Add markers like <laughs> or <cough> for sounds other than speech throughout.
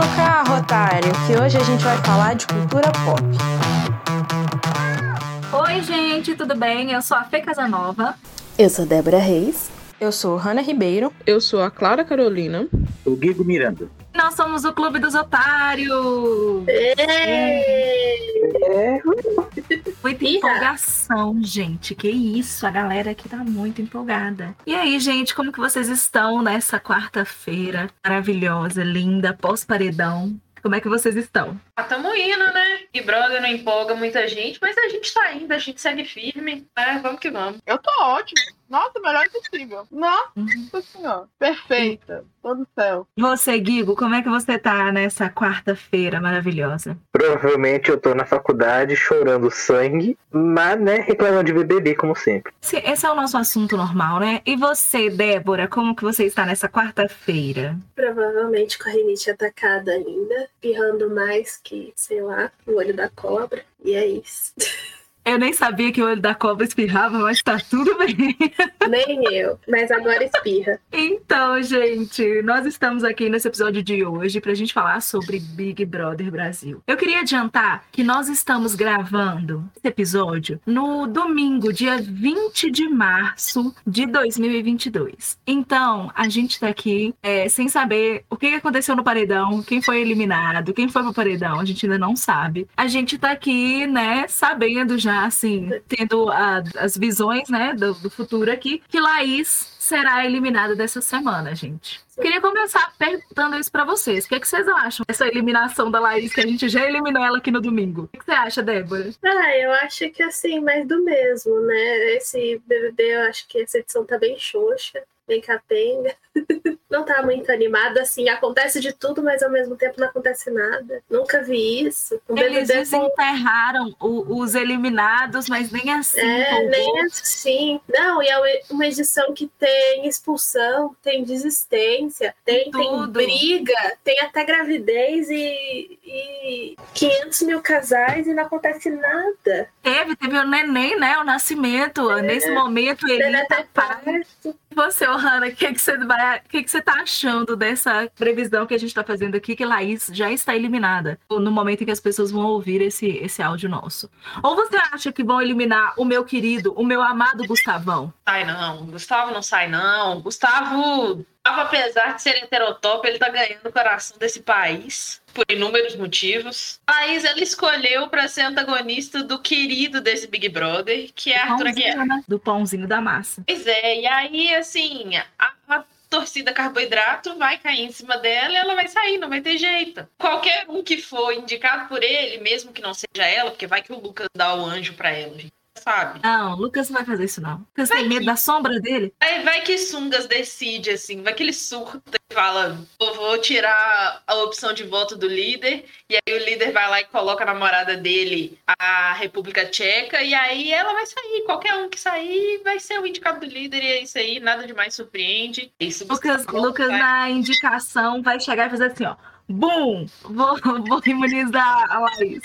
no carro, otário, que hoje a gente vai falar de cultura pop. Oi, gente, tudo bem? Eu sou a Fê Casanova. Eu sou Débora Reis. Eu sou Hanna Ribeiro. Eu sou a Clara Carolina. O Guigo Miranda. Nós somos o Clube dos Otários. É. Muita empolgação, gente. Que isso, a galera aqui tá muito empolgada. E aí, gente, como que vocês estão nessa quarta-feira maravilhosa, linda, pós-paredão? Como é que vocês estão? Ah, tamo indo, né? E Brother não empolga muita gente, mas a gente tá indo, a gente segue firme, né? Vamos que vamos. Eu tô ótimo. Nossa, melhor impossível. Nossa senhora. Perfeita. Todo céu. Você, Guigo, como é que você tá nessa quarta-feira maravilhosa? Provavelmente eu tô na faculdade chorando sangue, mas, né, reclamando de BBB, como sempre. Esse, esse é o nosso assunto normal, né? E você, Débora, como que você está nessa quarta-feira? Provavelmente com a rinite atacada ainda, pirrando mais que, sei lá, o olho da cobra. E é isso. <laughs> Eu nem sabia que o olho da cobra espirrava, mas tá tudo bem. Nem eu, mas agora espirra. Então, gente, nós estamos aqui nesse episódio de hoje pra gente falar sobre Big Brother Brasil. Eu queria adiantar que nós estamos gravando esse episódio no domingo, dia 20 de março de 2022. Então, a gente tá aqui é, sem saber o que aconteceu no paredão, quem foi eliminado, quem foi pro paredão, a gente ainda não sabe. A gente tá aqui, né, sabendo já assim, tendo a, as visões, né, do, do futuro aqui, que Laís será eliminada dessa semana, gente. Queria começar perguntando isso pra vocês. O que, é que vocês acham dessa eliminação da Laís, que a gente já eliminou ela aqui no domingo? O que, é você acha, Débora? Ah, eu acho que assim, mais do mesmo, né? Esse BBB, eu acho que essa edição tá bem xoxa, bem capenga. <laughs> não tá muito animado, assim, acontece de tudo, mas ao mesmo tempo não acontece nada. Nunca vi isso. Um Eles BBB desenterraram com... os eliminados, mas nem assim. É, nem assim. Não, e é uma edição que tem expulsão, tem desistência, tem, tem briga, tem até gravidez e, e 500 mil casais e não acontece nada. Teve, teve o neném, né? O nascimento. É. Nesse momento ele tá parto. Você, Ohana, o que, que, você vai, que, que você tá achando dessa previsão que a gente tá fazendo aqui, que Laís já está eliminada no momento em que as pessoas vão ouvir esse, esse áudio nosso? Ou você acha que vão eliminar o meu querido, o meu amado Gustavão? Sai não, Gustavo não sai não. Gustavo, apesar de ser heterotop, ele tá ganhando o coração desse país por inúmeros motivos. Laís, ela escolheu para ser antagonista do querido desse Big Brother, que é Arthur Aguiar. Né? Do pãozinho da massa. Pois é, e aí, assim, a torcida carboidrato vai cair em cima dela e ela vai sair, não vai ter jeito. Qualquer um que for indicado por ele, mesmo que não seja ela, porque vai que o Lucas dá o anjo para ela, gente sabe? Não, Lucas não vai fazer isso, não. Lucas vai tem medo que... da sombra dele. Aí vai que Sungas decide, assim, vai que ele surta e fala: vou, vou tirar a opção de voto do líder. E aí o líder vai lá e coloca a namorada dele, a República Tcheca, e aí ela vai sair. Qualquer um que sair vai ser o indicado do líder, e é isso aí, nada demais surpreende. É isso Lucas, Lucas na indicação vai chegar e fazer assim, ó. Bum! Vou, vou imunizar a Laís.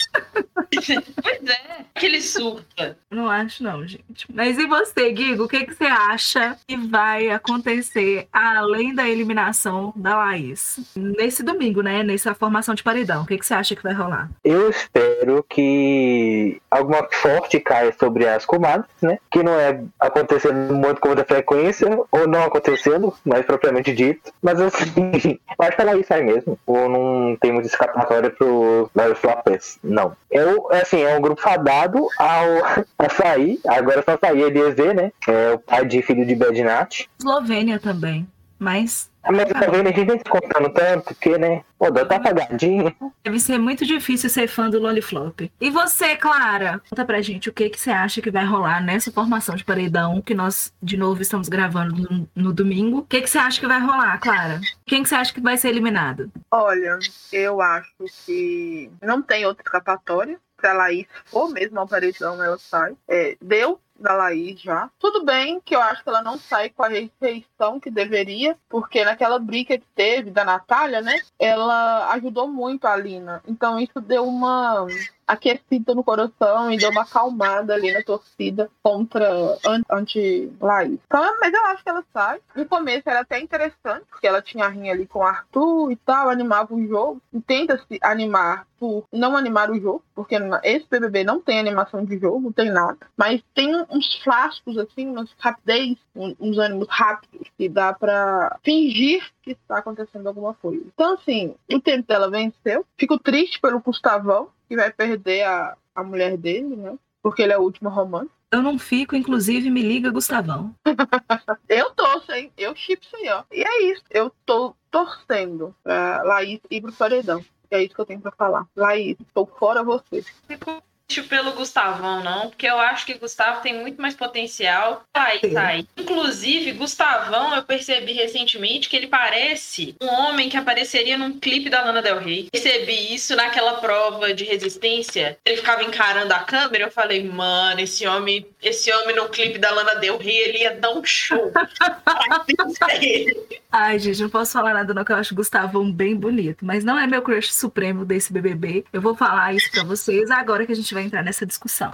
pois é, que ele surta. Não acho, não, gente. Mas e você, Guigo? O que, que você acha que vai acontecer além da eliminação da Laís? Nesse domingo, né? Nessa formação de paredão. O que, que você acha que vai rolar? Eu espero que alguma sorte caia sobre as comadres, né? Que não é acontecendo muito com muita frequência, ou não acontecendo, mais propriamente dito. Mas assim, <laughs> eu acho que a Laís sai mesmo. Ou não tem muita escapatória pro Larry Floppers, não. Eu, assim, é um grupo fadado ao, <laughs> a sair, agora só sair Eliezer, né? É o pai de filho de Bednat. Eslovênia também, mas a minha tá vendo a gente vem se contando tanto, porque, né? Pô, tá apagadinha. Deve ser muito difícil ser fã do Loliflop. E você, Clara? Conta pra gente o que, que você acha que vai rolar nessa formação de paredão que nós, de novo, estamos gravando no, no domingo. O que, que você acha que vai rolar, Clara? Quem que você acha que vai ser eliminado? Olha, eu acho que não tem outra escapatória se a Laís for mesmo ao paredão, ela sai. É, deu da Laís já. Tudo bem que eu acho que ela não sai com a rejeição que deveria, porque naquela briga que teve da Natália, né? Ela ajudou muito a Lina. Então isso deu uma aquecida no coração e deu uma acalmada ali na torcida contra anti-Laís. Então, mas eu acho que ela sai. No começo era até interessante, porque ela tinha a rinha ali com o Arthur e tal, animava o jogo. E tenta-se animar por não animar o jogo, porque esse BBB não tem animação de jogo, não tem nada. Mas tem uns flascos, assim, umas rapidez, uns ânimos rápidos, que dá para fingir que está acontecendo alguma coisa. Então, assim, o tempo dela venceu. Fico triste pelo Gustavão, que vai perder a, a mulher dele, né? Porque ele é o último romance. Eu não fico, inclusive, me liga, Gustavão. <laughs> eu torço, hein? Eu chipo isso aí, ó. E é isso. Eu tô torcendo pra Laís ir pro paredão. É isso que eu tenho pra falar. Laís, tô fora você. Pelo Gustavão, não, porque eu acho que Gustavo tem muito mais potencial. Aí, tá aí. Inclusive, Gustavão, eu percebi recentemente que ele parece um homem que apareceria num clipe da Lana Del Rey. Percebi isso naquela prova de resistência. Ele ficava encarando a câmera, eu falei, mano, esse homem, esse homem no clipe da Lana Del Rey, ele ia dar um show. <laughs> Ai, gente, não posso falar nada não, que eu acho Gustavão bem bonito, mas não é meu crush supremo desse BBB. Eu vou falar isso para vocês agora que a gente vai entrar nessa discussão.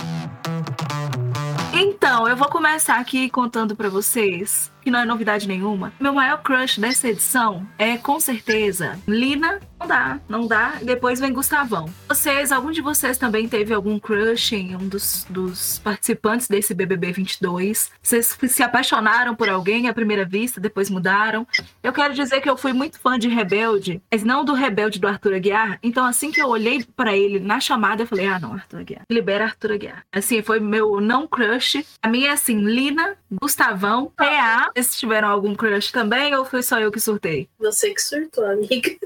Então, eu vou começar aqui contando para vocês que não é novidade nenhuma. Meu maior crush dessa edição é, com certeza, Lina. Não dá, não dá. Depois vem Gustavão. Vocês, algum de vocês também teve algum crush em um dos, dos participantes desse BBB 22? Vocês se apaixonaram por alguém à primeira vista, depois mudaram? Eu quero dizer que eu fui muito fã de Rebelde, mas não do Rebelde do Arthur Aguiar. Então, assim que eu olhei para ele na chamada, eu falei: ah, não, Arthur Aguiar. Libera Arthur Aguiar. Assim, foi meu não crush. A minha é assim: Lina, Gustavão, PA vocês tiveram algum crush também ou foi só eu que surtei? Você que surtou, amiga. <laughs>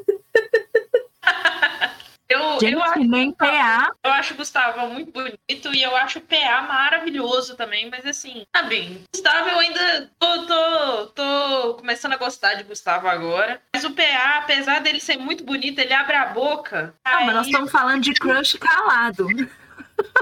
Eu, Gente, eu acho, nem PA. Eu acho o Gustavo muito bonito e eu acho o PA maravilhoso também, mas assim, sabe, Gustavo eu ainda tô, tô, tô começando a gostar de Gustavo agora. Mas o PA, apesar dele ser muito bonito, ele abre a boca. Não, aí... mas nós estamos falando de crush calado.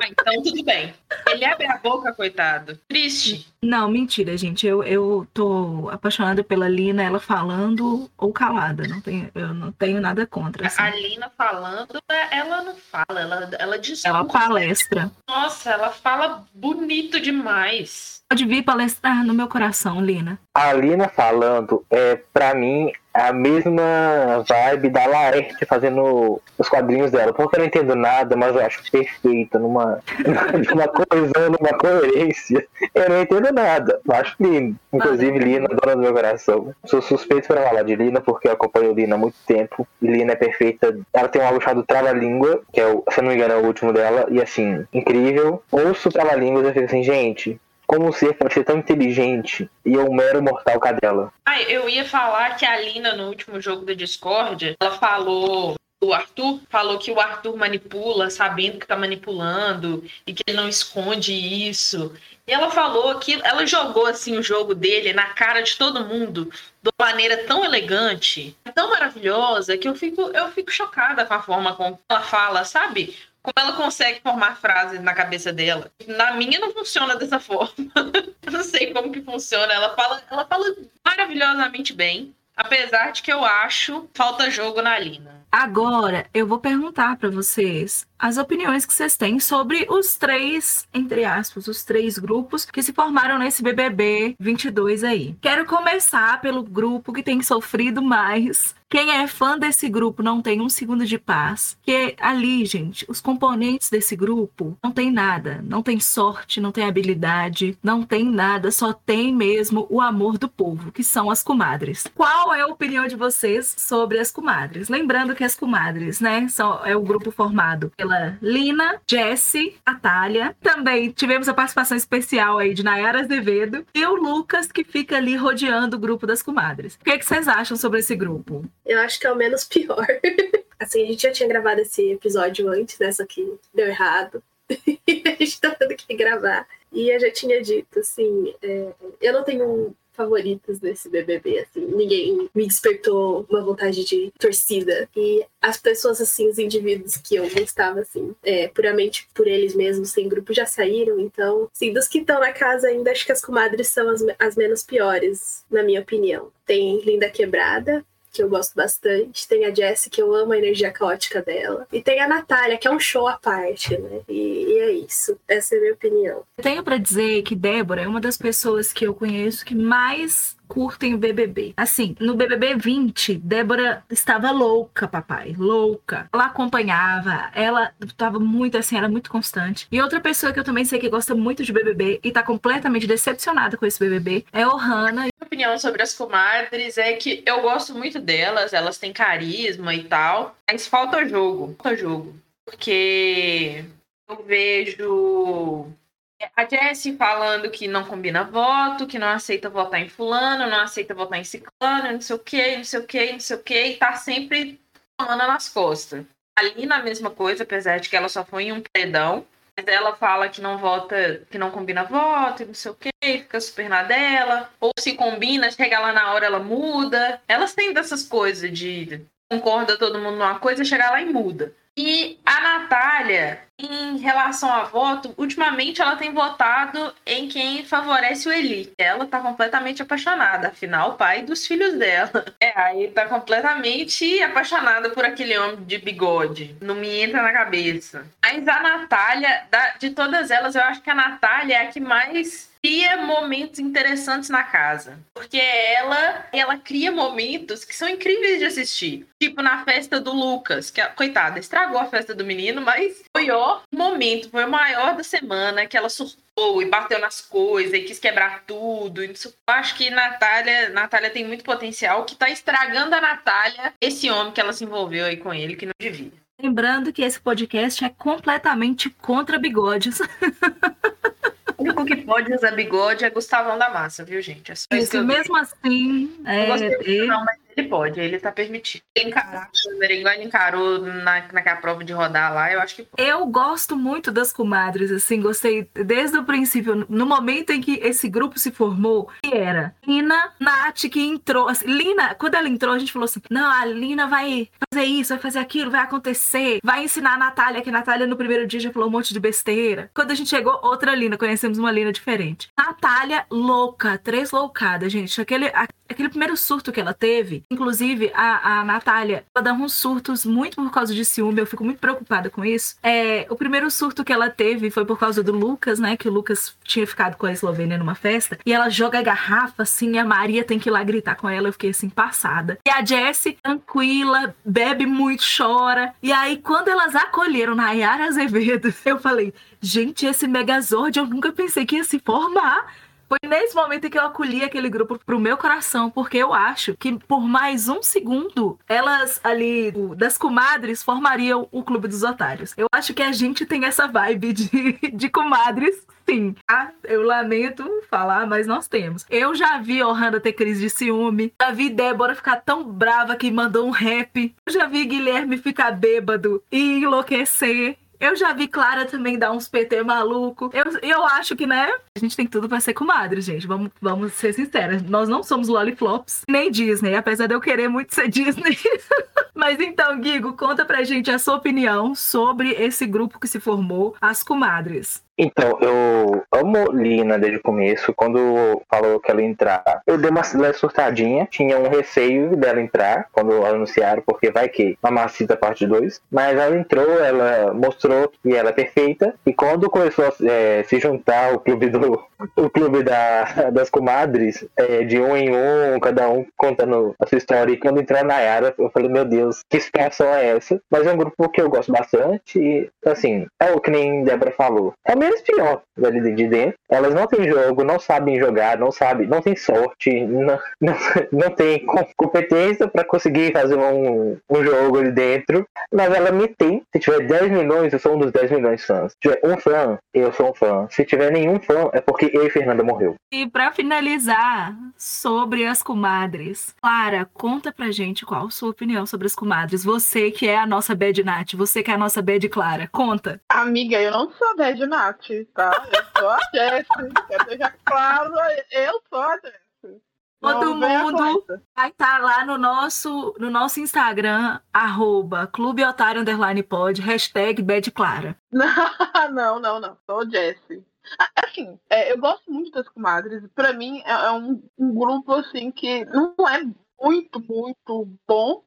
Ah, então tudo bem. Ele abre a boca, coitado. Triste. Não, mentira, gente. Eu, eu tô apaixonada pela Lina, ela falando ou calada. Não tenho, eu não tenho nada contra. Assim. A Lina falando, ela não fala, ela, ela discursa. Ela palestra. Nossa, ela fala bonito demais. Pode vir palestrar no meu coração, Lina. A Lina falando, é, pra mim, a mesma vibe da Laerte fazendo os quadrinhos dela. Porque eu não entendo nada, mas eu acho perfeita, numa, <laughs> numa coesão, numa coerência. Eu não entendo nada. Eu acho lindo. Inclusive, Lina, dona do meu coração. Sou suspeito para falar de Lina, porque eu acompanho Lina há muito tempo. Lina é perfeita. Ela tem um álbum chamado Trava-Língua, que é, o, se eu não me engano, é o último dela. E assim, incrível. Ouço Trava-Línguas e fico assim, gente, como ser pode ser tão inteligente e um mero mortal cadela? Ah, eu ia falar que a Lina, no último jogo da Discord, ela falou o Arthur falou que o Arthur manipula, sabendo que tá manipulando e que ele não esconde isso. E ela falou que ela jogou assim o jogo dele na cara de todo mundo de uma maneira tão elegante, tão maravilhosa, que eu fico eu fico chocada com a forma como ela fala, sabe? Como ela consegue formar frases na cabeça dela. Na minha não funciona dessa forma. <laughs> eu não sei como que funciona. Ela fala, ela fala maravilhosamente bem, apesar de que eu acho falta jogo na Lina. Agora, eu vou perguntar para vocês as opiniões que vocês têm sobre os três, entre aspas, os três grupos que se formaram nesse BBB 22 aí. Quero começar pelo grupo que tem sofrido mais quem é fã desse grupo não tem um segundo de paz. Que ali, gente, os componentes desse grupo não tem nada. Não tem sorte, não tem habilidade, não tem nada, só tem mesmo o amor do povo, que são as comadres. Qual é a opinião de vocês sobre as comadres? Lembrando que as comadres, né, são, é o grupo formado pela Lina, Jessie, Natália. Também tivemos a participação especial aí de Nayara Azevedo e o Lucas, que fica ali rodeando o grupo das comadres. O que, é que vocês acham sobre esse grupo? Eu acho que é o menos pior. <laughs> assim, a gente já tinha gravado esse episódio antes, né? Só que deu errado. e <laughs> a gente tá tendo que gravar. E eu já tinha dito, assim, é, eu não tenho favoritas desse BBB, assim. Ninguém me despertou uma vontade de torcida. E as pessoas, assim, os indivíduos que eu gostava, assim, é, puramente por eles mesmos, sem grupo, já saíram. Então, assim, dos que estão na casa ainda, acho que as comadres são as, as menos piores, na minha opinião. Tem Linda Quebrada, que eu gosto bastante. Tem a Jessie, que eu amo a energia caótica dela. E tem a Natália, que é um show à parte, né? E, e é isso. Essa é a minha opinião. Tenho para dizer que Débora é uma das pessoas que eu conheço que mais curtem o BBB. Assim, no BBB 20, Débora estava louca, papai, louca. Ela acompanhava, ela estava muito assim, era muito constante. E outra pessoa que eu também sei que gosta muito de BBB e tá completamente decepcionada com esse BBB é Ohana. Minha opinião sobre as comadres é que eu gosto muito delas, elas têm carisma e tal, mas falta jogo, falta jogo. Porque eu vejo a Jessie falando que não combina voto, que não aceita votar em fulano, não aceita votar em ciclano, não sei o que, não sei o que, não sei o que, e tá sempre tomando nas costas. Ali na mesma coisa, apesar de que ela só foi em um predão, mas ela fala que não vota, que não combina voto, não sei o que, fica super na dela, ou se combina, chega lá na hora ela muda. Elas têm dessas coisas de concorda todo mundo numa coisa, chegar lá e muda. E a Natália, em relação a voto, ultimamente ela tem votado em quem favorece o Eli. Ela tá completamente apaixonada, afinal, o pai dos filhos dela. É, aí tá completamente apaixonada por aquele homem de bigode. Não me entra na cabeça. Mas a Natália, de todas elas, eu acho que a Natália é a que mais cria momentos interessantes na casa. Porque ela, ela cria momentos que são incríveis de assistir. Tipo na festa do Lucas, que, coitada, estragou a festa do menino, mas foi momento, foi o maior da semana que ela surtou e bateu nas coisas e quis quebrar tudo. Eu acho que Natália, Natália tem muito potencial, que tá estragando a Natália, esse homem que ela se envolveu aí com ele, que não devia. Lembrando que esse podcast é completamente contra bigodes. O único que pode usar bigode é Gustavão da Massa, viu, gente? É isso, isso mesmo assim. É, é... Não, mas ele pode, ele tá permitido. Ele encarar igual ele encarou na, naquela prova de rodar lá, eu acho que pode. Eu gosto muito das comadres, assim, gostei desde o princípio, no momento em que esse grupo se formou, que era Lina, Nath, que entrou. Assim, Lina, quando ela entrou, a gente falou assim: não, a Lina vai fazer isso, vai fazer aquilo, vai acontecer, vai ensinar a Natália, que a Natália no primeiro dia já falou um monte de besteira. Quando a gente chegou, outra Lina, conhecemos uma Lina diferente. Natália, louca, três loucadas, gente. Aquele, aquele primeiro surto que ela teve, inclusive a, a Natália, ela dá uns surtos muito por causa de ciúme, eu fico muito preocupada com isso. É, o primeiro surto que ela teve foi por causa do Lucas, né? Que o Lucas tinha ficado com a Eslovênia numa festa, e ela joga a garrafa assim, e a Maria tem que ir lá gritar com ela, eu fiquei assim, passada. E a Jessie, tranquila, bebe muito, chora. E aí, quando elas acolheram na Yara Azevedo, <laughs> eu falei, gente, esse Megazord eu nunca pensei que ia se formar. Foi nesse momento que eu acolhi aquele grupo pro meu coração, porque eu acho que por mais um segundo, elas ali, das comadres, formariam o Clube dos Otários. Eu acho que a gente tem essa vibe de, <laughs> de comadres sim. Ah, eu lamento falar, mas nós temos. Eu já vi Ohana ter crise de ciúme. Já vi Débora ficar tão brava que mandou um rap. Eu já vi Guilherme ficar bêbado e enlouquecer. Eu já vi Clara também dar uns PT maluco. Eu, eu acho que, né? A gente tem tudo para ser comadre, gente. Vamos, vamos ser sinceras. Nós não somos lollipops nem Disney, apesar de eu querer muito ser <laughs> Disney. Mas então, Guigo, conta pra gente a sua opinião sobre esse grupo que se formou, as comadres. Então, eu amo Lina desde o começo. Quando falou que ela ia entrar, eu dei uma surtadinha. Tinha um receio dela entrar quando anunciaram, porque vai que Mamacita parte 2. Mas ela entrou, ela mostrou que ela é perfeita. E quando começou a é, se juntar o clube do o clube da, das comadres, é, de um em um, cada um contando a sua história. E quando entrou na Yara, eu falei, meu Deus, que situação é essa? Mas é um grupo que eu gosto bastante. E, assim, é o que nem Débora falou. É menos pior ali de dentro. Elas não têm jogo, não sabem jogar, não sabem, não tem sorte, não, não, não tem competência para conseguir fazer um, um jogo ali dentro. Mas ela me tem. Se tiver 10 milhões, eu sou um dos 10 milhões de fãs. Se tiver um fã, eu sou um fã. Se tiver nenhum fã, é porque eu e Fernanda morreu. E para finalizar, sobre as comadres. Clara, conta pra gente qual a sua opinião sobre as comadres. Você que é a nossa Bad Nat, você que é a nossa Bad Clara, conta. Amiga, eu não sou a Bad Nat tá? Eu sou a <laughs> deixar claro, eu sou a Jessie. Todo mundo vai estar tá lá no nosso, no nosso Instagram, arroba Clube Otário Underline Pod, hashtag Bad Clara. <laughs> Não, não, não. Sou Jessie. Assim, é, eu gosto muito das comadres. Para mim, é, é um, um, grupo assim que não é muito, muito bom,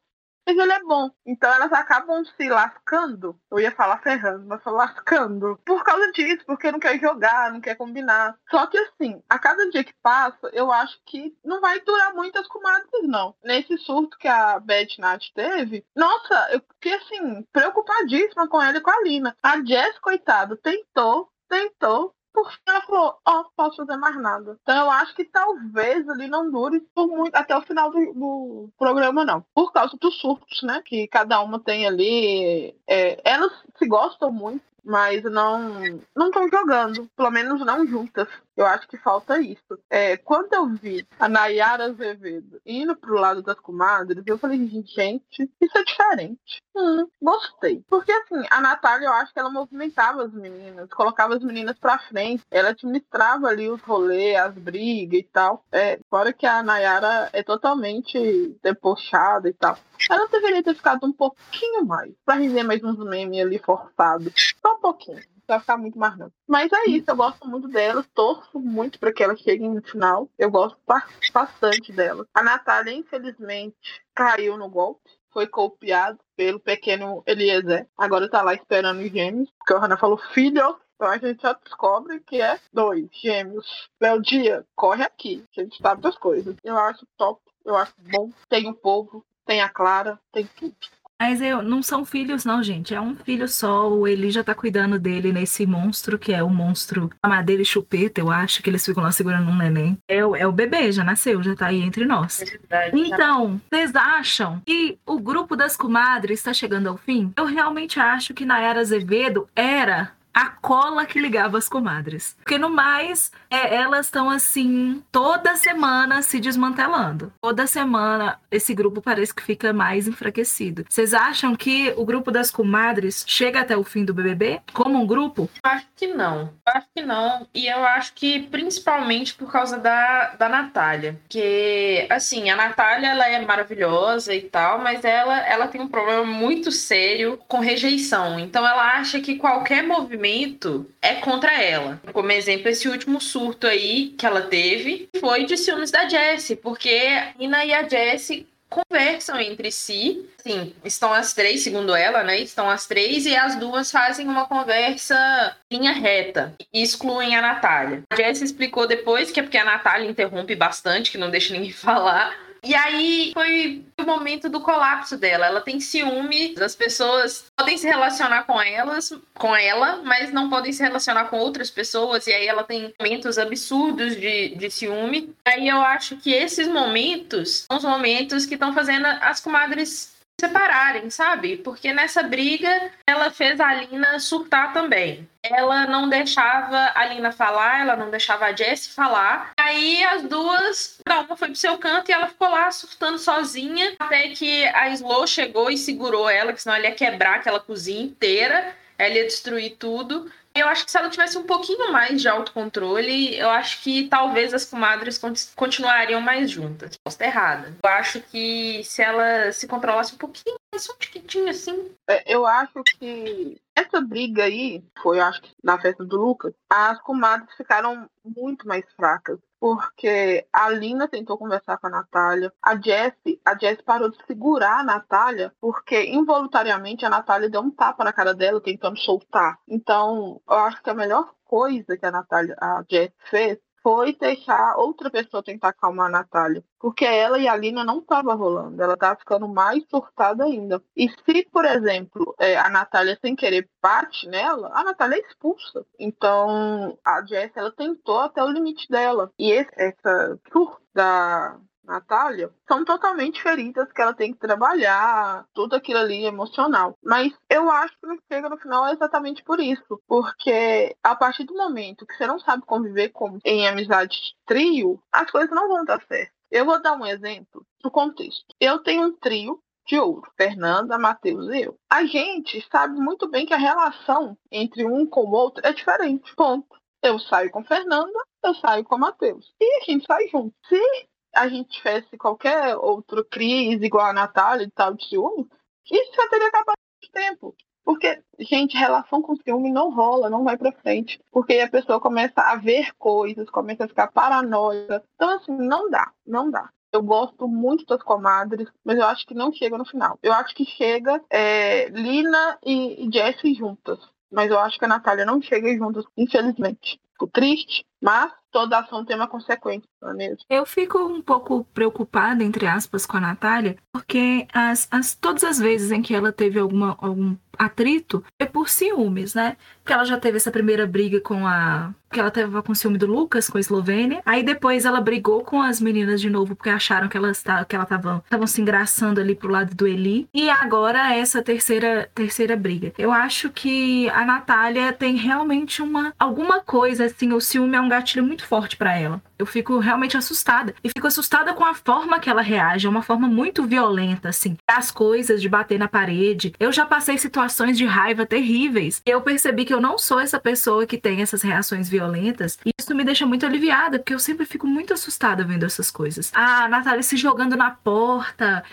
mas ele é bom. Então elas acabam se lascando. Eu ia falar ferrando, mas falou lascando. Por causa disso, porque não quer jogar, não quer combinar. Só que assim, a cada dia que passa, eu acho que não vai durar muitas comadres, não. Nesse surto que a Beth Nath teve, nossa, eu fiquei assim, preocupadíssima com ela e com a Lina. A Jess, coitada, tentou, tentou, porque ela falou, ó, oh, posso fazer mais nada. Então eu acho que talvez ele não dure por muito, até o final do, do programa, não. Por causa dos surtos, né? Que cada uma tem ali. É, elas se gostam muito mas não não estão jogando, pelo menos não juntas. Eu acho que falta isso. É, quando eu vi a Nayara Azevedo indo pro lado das comadres, eu falei, gente, isso é diferente. Hum, gostei. Porque assim, a Natália, eu acho que ela movimentava as meninas, colocava as meninas pra frente, ela administrava ali os rolês, as brigas e tal. É, fora que a Nayara é totalmente debochada e tal. Ela deveria ter ficado um pouquinho mais, pra render mais uns memes ali forçados. Só um pouquinho ficar muito mais não. Mas é isso, eu gosto muito dela, torço muito para que ela chegue no final. Eu gosto bastante dela. A Natália, infelizmente, caiu no golpe. Foi copiado pelo pequeno Eliezer. Agora tá lá esperando os gêmeos. Porque a Hannah falou, filho, então a gente já descobre que é dois gêmeos. Léo Dia, corre aqui. A gente sabe das coisas. Eu acho top, eu acho bom. Tem o povo, tem a Clara, tem tudo. Mas eu, não são filhos, não, gente. É um filho só. O Eli já tá cuidando dele nesse monstro, que é o monstro Amadeira e Chupeta, eu acho, que eles ficam lá segurando um neném. É, é o bebê, já nasceu, já tá aí entre nós. É verdade, então, vocês acham que o grupo das comadres está chegando ao fim? Eu realmente acho que Nayara Azevedo era a cola que ligava as comadres. Porque no mais, é, elas estão assim, toda semana se desmantelando. Toda semana esse grupo parece que fica mais enfraquecido. Vocês acham que o grupo das comadres chega até o fim do BBB como um grupo? Acho que não. Acho que não. E eu acho que principalmente por causa da, da Natália. Que, assim, a Natália ela é maravilhosa e tal, mas ela, ela tem um problema muito sério com rejeição. Então ela acha que qualquer movimento movimento é contra ela. Como exemplo, esse último surto aí que ela teve foi de ciúmes da Jessie, porque a Ina e a Jessie conversam entre si. Sim, estão as três, segundo ela, né? Estão as três e as duas fazem uma conversa linha reta. Excluem a Natália. A Jessie explicou depois que é porque a Natália interrompe bastante, que não deixa ninguém <laughs> falar. E aí foi o momento do colapso dela. Ela tem ciúme, as pessoas podem se relacionar com elas, com ela, mas não podem se relacionar com outras pessoas. E aí ela tem momentos absurdos de, de ciúme. Aí eu acho que esses momentos são os momentos que estão fazendo as comadres separarem, sabe? Porque nessa briga ela fez a Lina surtar também. Ela não deixava a Lina falar, ela não deixava a Jessie falar. Aí as duas, cada uma foi pro seu canto e ela ficou lá surtando sozinha. Até que a Slow chegou e segurou ela, que senão ela ia quebrar aquela cozinha inteira. Ela ia destruir tudo. Eu acho que se ela tivesse um pouquinho mais de autocontrole, eu acho que talvez as comadres continuariam mais juntas. Posso estar errada. Eu acho que se ela se controlasse um pouquinho, só um tiquitinho assim. É, eu acho que essa briga aí, foi, acho que na festa do Lucas, as comadres ficaram muito mais fracas. Porque a Lina tentou conversar com a Natália. A Jessie, a Jessie parou de segurar a Natália, porque involuntariamente a Natália deu um tapa na cara dela, tentando soltar. Então, eu acho que a melhor coisa que a Natália, a Jessie fez foi deixar outra pessoa tentar acalmar a Natália. Porque ela e a Lina não tava rolando, ela tava ficando mais surtada ainda. E se, por exemplo, é, a Natália sem querer bate nela, a Natália é expulsa. Então, a Jess, ela tentou até o limite dela. E esse, essa tour da, Natália, são totalmente feridas que ela tem que trabalhar, tudo aquilo ali emocional. Mas eu acho que não chega no final exatamente por isso. Porque a partir do momento que você não sabe conviver com, em amizade de trio, as coisas não vão dar certo. Eu vou dar um exemplo do contexto. Eu tenho um trio de ouro, Fernanda, Matheus e eu. A gente sabe muito bem que a relação entre um com o outro é diferente. Ponto. Eu saio com Fernanda, eu saio com Matheus. E a gente sai junto. Se a gente tivesse qualquer outro crise igual a Natália de tal de ciúme, isso já teria acabado de tempo. Porque, gente, relação com ciúme não rola, não vai pra frente. Porque a pessoa começa a ver coisas, começa a ficar paranoica. Então, assim, não dá, não dá. Eu gosto muito das comadres, mas eu acho que não chega no final. Eu acho que chega é, Lina e Jessie juntas. Mas eu acho que a Natália não chega juntas, infelizmente. Fico triste, mas toda ação tem uma consequência, não é mesmo? Eu fico um pouco preocupada, entre aspas, com a Natália, porque as, as, todas as vezes em que ela teve alguma, algum atrito foi por ciúmes, né? Porque ela já teve essa primeira briga com a. que ela teve com ciúme do Lucas, com a Eslovênia. Aí depois ela brigou com as meninas de novo, porque acharam que elas que ela estavam se engraçando ali pro lado do Eli. E agora essa terceira, terceira briga. Eu acho que a Natália tem realmente uma. alguma coisa, assim, o ciúme é um gatilho muito forte para ela. Eu fico realmente assustada. E fico assustada com a forma que ela reage. É uma forma muito violenta, assim. As coisas, de bater na parede. Eu já passei situações de raiva terríveis. Eu percebi que eu não sou essa pessoa que tem essas reações violentas. E isso me deixa muito aliviada, porque eu sempre fico muito assustada vendo essas coisas. A Natália se jogando na porta,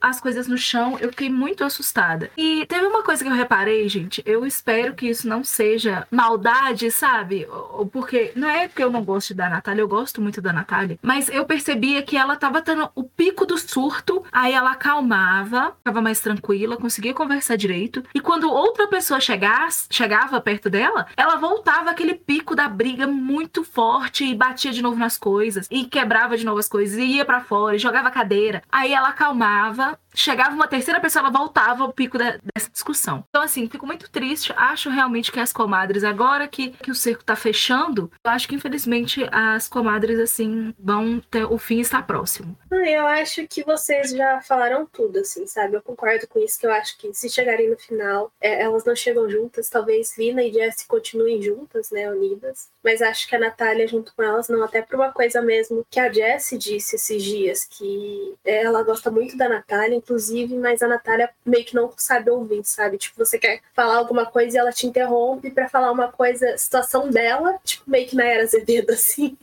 as coisas no chão. Eu fiquei muito assustada. E teve uma coisa que eu reparei, gente. Eu espero que isso não seja maldade, sabe? Porque não é porque eu não gosto da Natália, eu gosto muito da Natália, mas eu percebia que ela tava tendo o pico do surto, aí ela acalmava, ficava mais tranquila, conseguia conversar direito, e quando outra pessoa chegasse, chegava perto dela, ela voltava aquele pico da briga muito forte e batia de novo nas coisas, e quebrava de novo as coisas, e ia para fora, e jogava cadeira. Aí ela acalmava, chegava uma terceira pessoa, ela voltava ao pico da, dessa discussão. Então, assim, fico muito triste. Acho realmente que as comadres, agora que, que o cerco tá fechando, eu acho que infelizmente as comadres assim, vão ter. O fim está próximo. Eu acho que vocês já falaram tudo, assim, sabe? Eu concordo com isso, que eu acho que se chegarem no final, é, elas não chegam juntas. Talvez Lina e Jessie continuem juntas, né? Unidas. Mas acho que a Natália, junto com elas, não. Até por uma coisa mesmo que a Jessie disse esses dias, que ela gosta muito da Natália, inclusive, mas a Natália meio que não sabe ouvir, sabe? Tipo, você quer falar alguma coisa e ela te interrompe para falar uma coisa, situação dela, tipo, meio que na era Azevedo, <laughs> assim.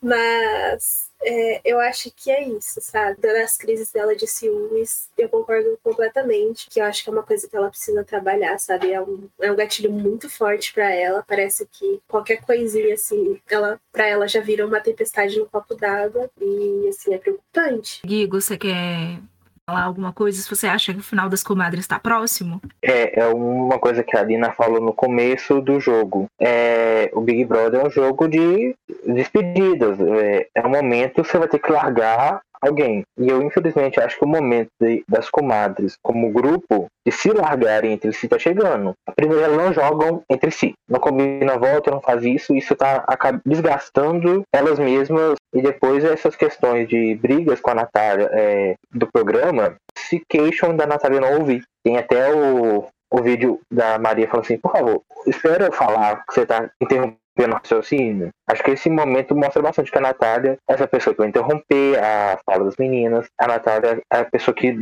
Mas é, eu acho que é isso, sabe? Das crises dela de ciúmes, eu concordo completamente. Que eu acho que é uma coisa que ela precisa trabalhar, sabe? É um, é um gatilho muito forte para ela. Parece que qualquer coisinha, assim, ela, pra ela já vira uma tempestade no copo d'água. E, assim, é preocupante. Guigo, você quer falar alguma coisa se você acha que o final das comadres está próximo? É, é uma coisa que a Dina falou no começo do jogo. É, o Big Brother é um jogo de despedidas. É, é um momento que você vai ter que largar alguém. E eu, infelizmente, acho que o momento de, das comadres, como grupo, de se largarem entre si está chegando. Primeiro, elas não jogam entre si. Não combina volta, não faz isso. Isso está desgastando elas mesmas. E depois, essas questões de brigas com a Natália é, do programa se queixam da Natália não ouvir. Tem até o, o vídeo da Maria falando assim: por favor, espera eu falar que você está interrompendo pelo raciocínio. Acho que esse momento mostra bastante que a Natália é essa pessoa que vai interromper a fala das meninas. A Natália é a pessoa que,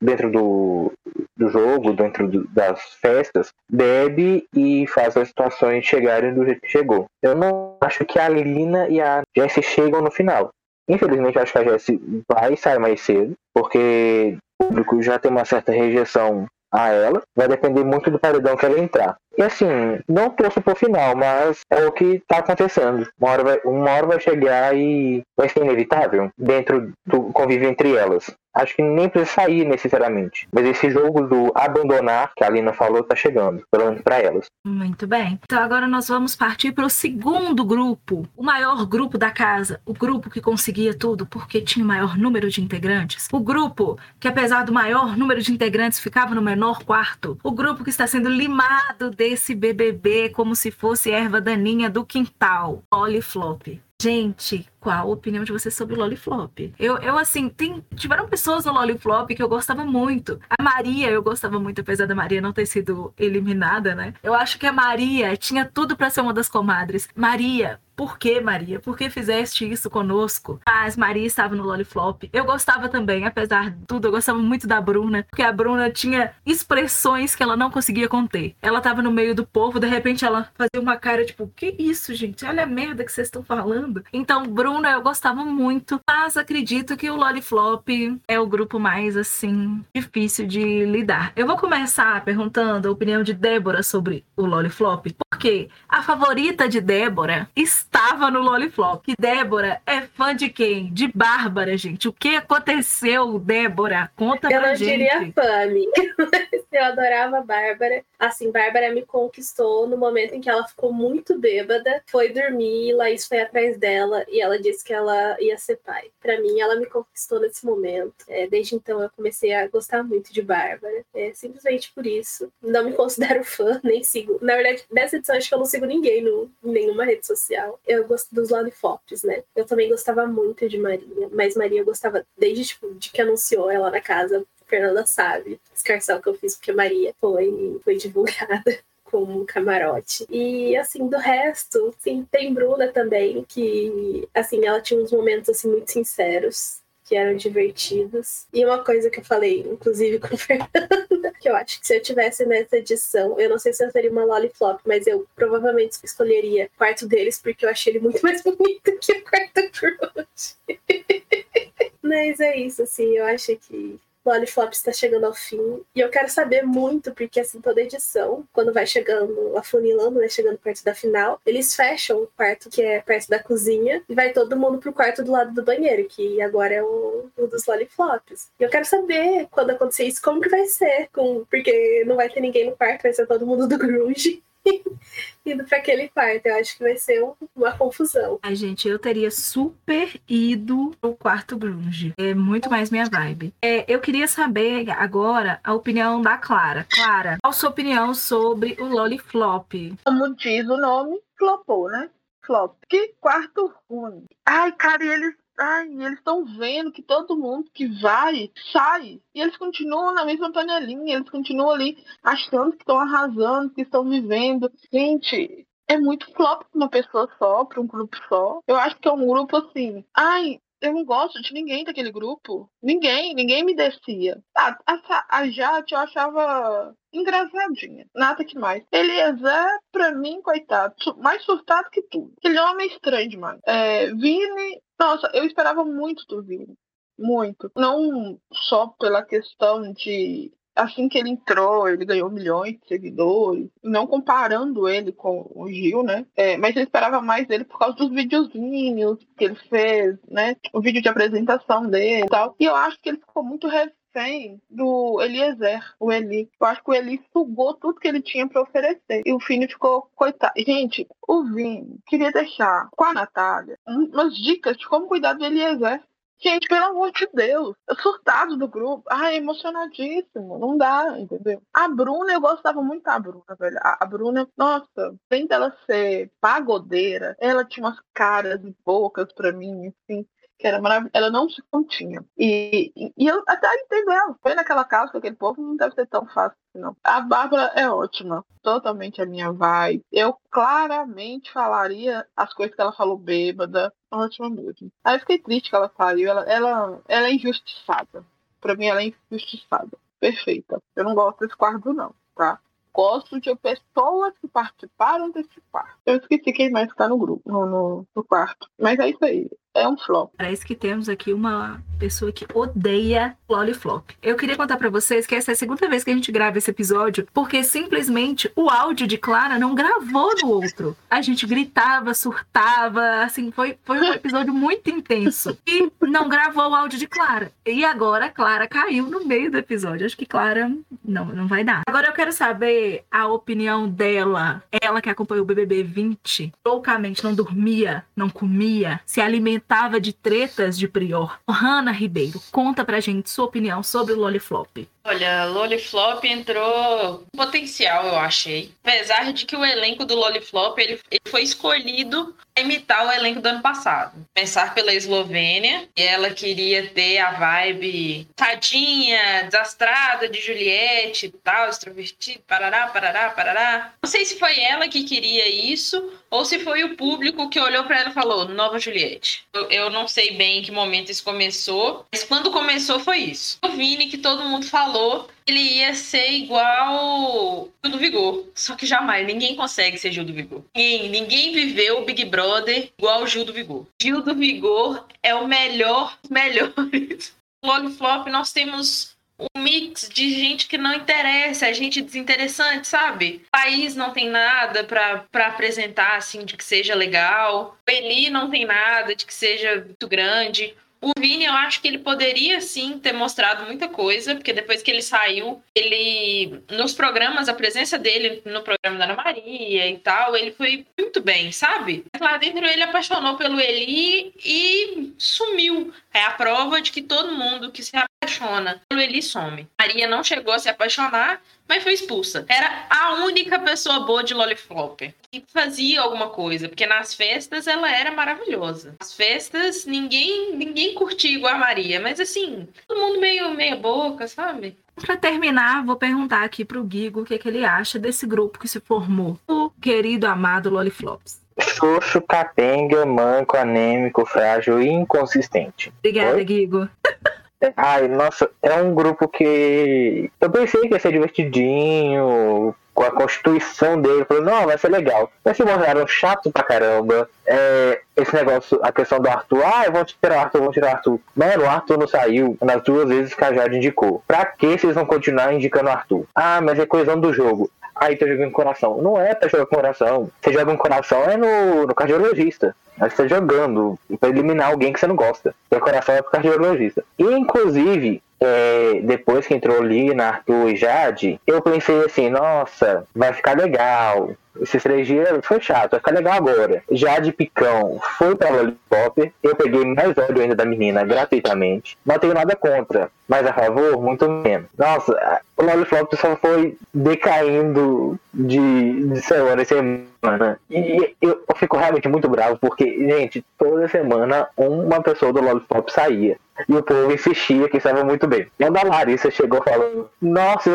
dentro do, do jogo, dentro do, das festas, bebe e faz as situações chegarem do jeito que chegou. Eu não acho que a Lina e a Jessie chegam no final. Infelizmente, acho que a Jessie vai sair mais cedo, porque o público já tem uma certa rejeição a ela. Vai depender muito do paredão que ela entrar. E assim, não torço pro final, mas é o que tá acontecendo. Uma hora vai, uma hora vai chegar e vai ser inevitável dentro do convívio entre elas. Acho que nem precisa sair necessariamente. Mas esse jogo do abandonar, que a Alina falou, tá chegando, pelo menos pra elas. Muito bem. Então agora nós vamos partir para o segundo grupo. O maior grupo da casa. O grupo que conseguia tudo porque tinha o maior número de integrantes. O grupo que, apesar do maior número de integrantes, ficava no menor quarto. O grupo que está sendo limado desse BBB como se fosse erva daninha do quintal. Flop. Gente, qual a opinião de vocês sobre o Loliflop? Eu, eu assim, tem, tiveram pessoas no Loliflop que eu gostava muito. A Maria, eu gostava muito, apesar da Maria não ter sido eliminada, né? Eu acho que a Maria tinha tudo para ser uma das comadres. Maria, por que, Maria? Por que fizeste isso conosco? Mas Maria estava no Loliflop. Eu gostava também, apesar de tudo, eu gostava muito da Bruna, porque a Bruna tinha expressões que ela não conseguia conter. Ela estava no meio do povo, de repente ela fazia uma cara tipo, que isso, gente? Olha a merda que vocês estão falando. Então, Bruna, eu gostava muito, mas acredito que o Loliflop é o grupo mais, assim, difícil de lidar. Eu vou começar perguntando a opinião de Débora sobre o Loliflop, porque a favorita de Débora estava no Loliflop. Débora é fã de quem? De Bárbara, gente. O que aconteceu, Débora? Conta eu pra gente. Eu não diria fã, amiga. <laughs> eu adorava a Bárbara. Assim, Bárbara me conquistou no momento em que ela ficou muito bêbada, foi dormir, Laís foi atrás dela e ela disse que ela ia ser pai. Para mim, ela me conquistou nesse momento. É, desde então, eu comecei a gostar muito de Bárbara. É, simplesmente por isso. Não me considero <laughs> fã, nem sigo. Na verdade, nessa edição, acho que eu não sigo ninguém no, em nenhuma rede social. Eu gosto dos lollipops, né? Eu também gostava muito de Maria, mas Maria gostava desde tipo, de que anunciou ela na casa Fernanda sabe, escarcel que eu fiz porque Maria foi, foi divulgada <laughs> como camarote. E assim, do resto, sim, tem Bruna também, que assim, ela tinha uns momentos assim muito sinceros que eram divertidos. E uma coisa que eu falei, inclusive <laughs> com a Fernanda, que eu acho que se eu tivesse nessa edição, eu não sei se eu seria uma lollipop, mas eu provavelmente escolheria o quarto deles, porque eu achei ele muito mais <laughs> bonito que o quarto Cruz. mas é isso, assim, eu acho que Lollipop está chegando ao fim. E eu quero saber muito, porque assim, toda edição, quando vai chegando, afunilando, né? Chegando perto da final, eles fecham o quarto que é perto da cozinha e vai todo mundo pro quarto do lado do banheiro, que agora é o, o dos Lollipops. E eu quero saber, quando acontecer isso, como que vai ser, com, porque não vai ter ninguém no quarto, vai ser todo mundo do grunge. <laughs> indo para aquele quarto. Eu acho que vai ser uma confusão. Ai, gente, eu teria super ido pro quarto grunge. É muito mais minha vibe. É, eu queria saber agora a opinião da Clara. Clara, qual a sua opinião sobre o Loliflop? Como diz o nome, flopou, né? Flop. Que quarto ruim. Ai, cara, e eles Ai, eles estão vendo que todo mundo que vai sai. E eles continuam na mesma panelinha, eles continuam ali achando que estão arrasando, que estão vivendo. Gente, é muito flop pra uma pessoa só, pra um grupo só. Eu acho que é um grupo assim. Ai, eu não gosto de ninguém daquele grupo. Ninguém, ninguém me descia. A, a, a Jade eu achava engraçadinha. Nada que mais. Eliezer, pra mim, coitado, mais surtado que tudo. Aquele homem estranho demais. É, Vini, nossa, eu esperava muito do Vini. Muito. Não só pela questão de assim que ele entrou, ele ganhou milhões de seguidores, não comparando ele com o Gil, né? É, mas eu esperava mais dele por causa dos videozinhos que ele fez, né? O vídeo de apresentação dele e tal. E eu acho que ele ficou muito refém do Eliezer, o Eli. Eu acho que o Eli sugou tudo que ele tinha para oferecer. E o Fini ficou coitado. Gente, o Vini queria deixar com a Natália umas dicas de como cuidar do Eliezer. Gente, pelo amor de Deus, surtado do grupo. Ai, emocionadíssimo. Não dá, entendeu? A Bruna, eu gostava muito da Bruna, velho. A, Bruna, nossa, além dela ser pagodeira, ela tinha umas caras e bocas pra mim, assim, que era maravilhosa. Ela não se continha. E, e, eu até entendo ela. Foi naquela casa com aquele povo, não deve ser tão fácil não. A Bárbara é ótima. Totalmente a minha vibe. Eu claramente falaria as coisas que ela falou bêbada. Ótima mesmo. Aí eu fiquei triste que ela saiu. Ela, ela, ela é injustiçada. Pra mim, ela é injustiçada. Perfeita. Eu não gosto desse quadro, não, tá? gosto de pessoas que participaram desse quarto. Eu esqueci quem mais está no grupo, no, no, no, quarto. Mas é isso aí. É um flop. Parece que temos aqui uma pessoa que odeia Flop. Eu queria contar para vocês que essa é a segunda vez que a gente grava esse episódio, porque simplesmente o áudio de Clara não gravou no outro. A gente gritava, surtava, assim, foi, foi um episódio muito intenso. E não gravou o áudio de Clara. E agora Clara caiu no meio do episódio. Acho que Clara não, não vai dar. Agora eu quero saber a opinião dela. Ela que acompanhou o BBB 20, loucamente não dormia, não comia, se alimentava alimentava de tretas de prior. Hanna Ribeiro, conta pra gente sua opinião sobre o Loliflop. Olha, Loliflop entrou potencial, eu achei. Apesar de que o elenco do Loliflop ele, ele foi escolhido para imitar o elenco do ano passado. Começar pela Eslovênia, e ela queria ter a vibe tadinha, desastrada de Juliette e tal, extrovertida, parará, parará, parará. Não sei se foi ela que queria isso ou se foi o público que olhou para ela e falou: Nova Juliette. Eu, eu, não sei bem em que momento isso começou, mas quando começou foi isso. O Vini, que todo mundo falou, ele ia ser igual Gil do Vigor. Só que jamais, ninguém consegue ser Gil do Vigor. Ninguém, ninguém viveu o Big Brother igual Gil do Vigor. Gil do Vigor é o melhor, <laughs> melhores. Log Flop, nós temos um mix de gente que não interessa, é gente desinteressante, sabe? O país não tem nada para apresentar, assim, de que seja legal. O Eli não tem nada de que seja muito grande. O Vini, eu acho que ele poderia sim ter mostrado muita coisa, porque depois que ele saiu, ele. Nos programas, a presença dele no programa da Ana Maria e tal, ele foi muito bem, sabe? Lá dentro ele apaixonou pelo Eli e sumiu. É a prova de que todo mundo que se apaixona pelo Eli some. Maria não chegou a se apaixonar, mas foi expulsa. Era a única pessoa boa de Lollipop que fazia alguma coisa, porque nas festas ela era maravilhosa. Nas festas ninguém ninguém curtia igual a Maria, mas assim, todo mundo meio meia boca, sabe? Para terminar, vou perguntar aqui pro Guigo o que, que ele acha desse grupo que se formou, o querido amado Loliflops. Xoxo, capenga, manco, anêmico, frágil e inconsistente. Obrigada, Oi? Guigo. Ai, nossa, é um grupo que eu pensei que ia ser divertidinho, com a constituição dele, falei, não, vai ser legal. Mas se mostraram chato pra caramba. É, esse negócio, a questão do Arthur, ah, eu vou tirar o Arthur, vou tirar o Arthur. Mano, o Arthur não saiu nas duas vezes que a Jade indicou. Pra que vocês vão continuar indicando o Arthur? Ah, mas é coesão do jogo. Aí tá jogando coração. Não é pra jogar com coração. Você joga um coração é no, no cardiologista. Aí você tá jogando pra eliminar alguém que você não gosta. E coração é pro cardiologista. E, inclusive, é, depois que entrou Lina, Arthur e Jade, eu pensei assim, nossa, vai ficar legal. Esses três dias foi chato, vai ficar legal agora. Jade Picão foi pra Lollipop, eu peguei mais ódio ainda da menina gratuitamente. Não tenho nada contra, mas a favor, muito menos. Nossa, o Lollipop só foi decaindo de, de semana em semana. E eu, eu fico realmente muito bravo, porque, gente, toda semana uma pessoa do Lollipop saía. E o povo insistia que estava muito bem. Quando a Larissa chegou falando, nossa,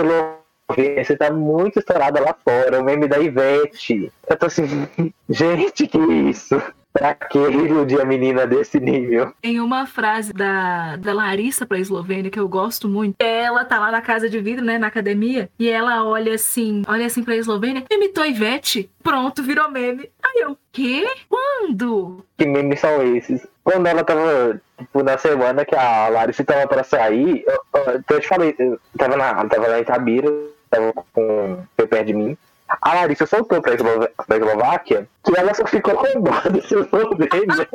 você tá muito estourada lá fora, o meme da Ivete. Eu tô assim, <laughs> gente, que isso? Pra que iludir a menina desse nível? Tem uma frase da, da Larissa pra Eslovênia que eu gosto muito. Ela tá lá na casa de vidro, né, na academia, e ela olha assim, olha assim pra Eslovênia, imitou a Ivete, pronto, virou meme. Aí eu, quê? Quando? Que memes são esses? Quando ela tava, tipo, na semana que a Larissa tava pra sair, eu, eu, eu te falei, eu tava, na, tava lá em Tabira, tava com, foi perto de mim, a Larissa soltou pra, Eslo pra Eslováquia que ela só ficou com dó do seu Eslovênia.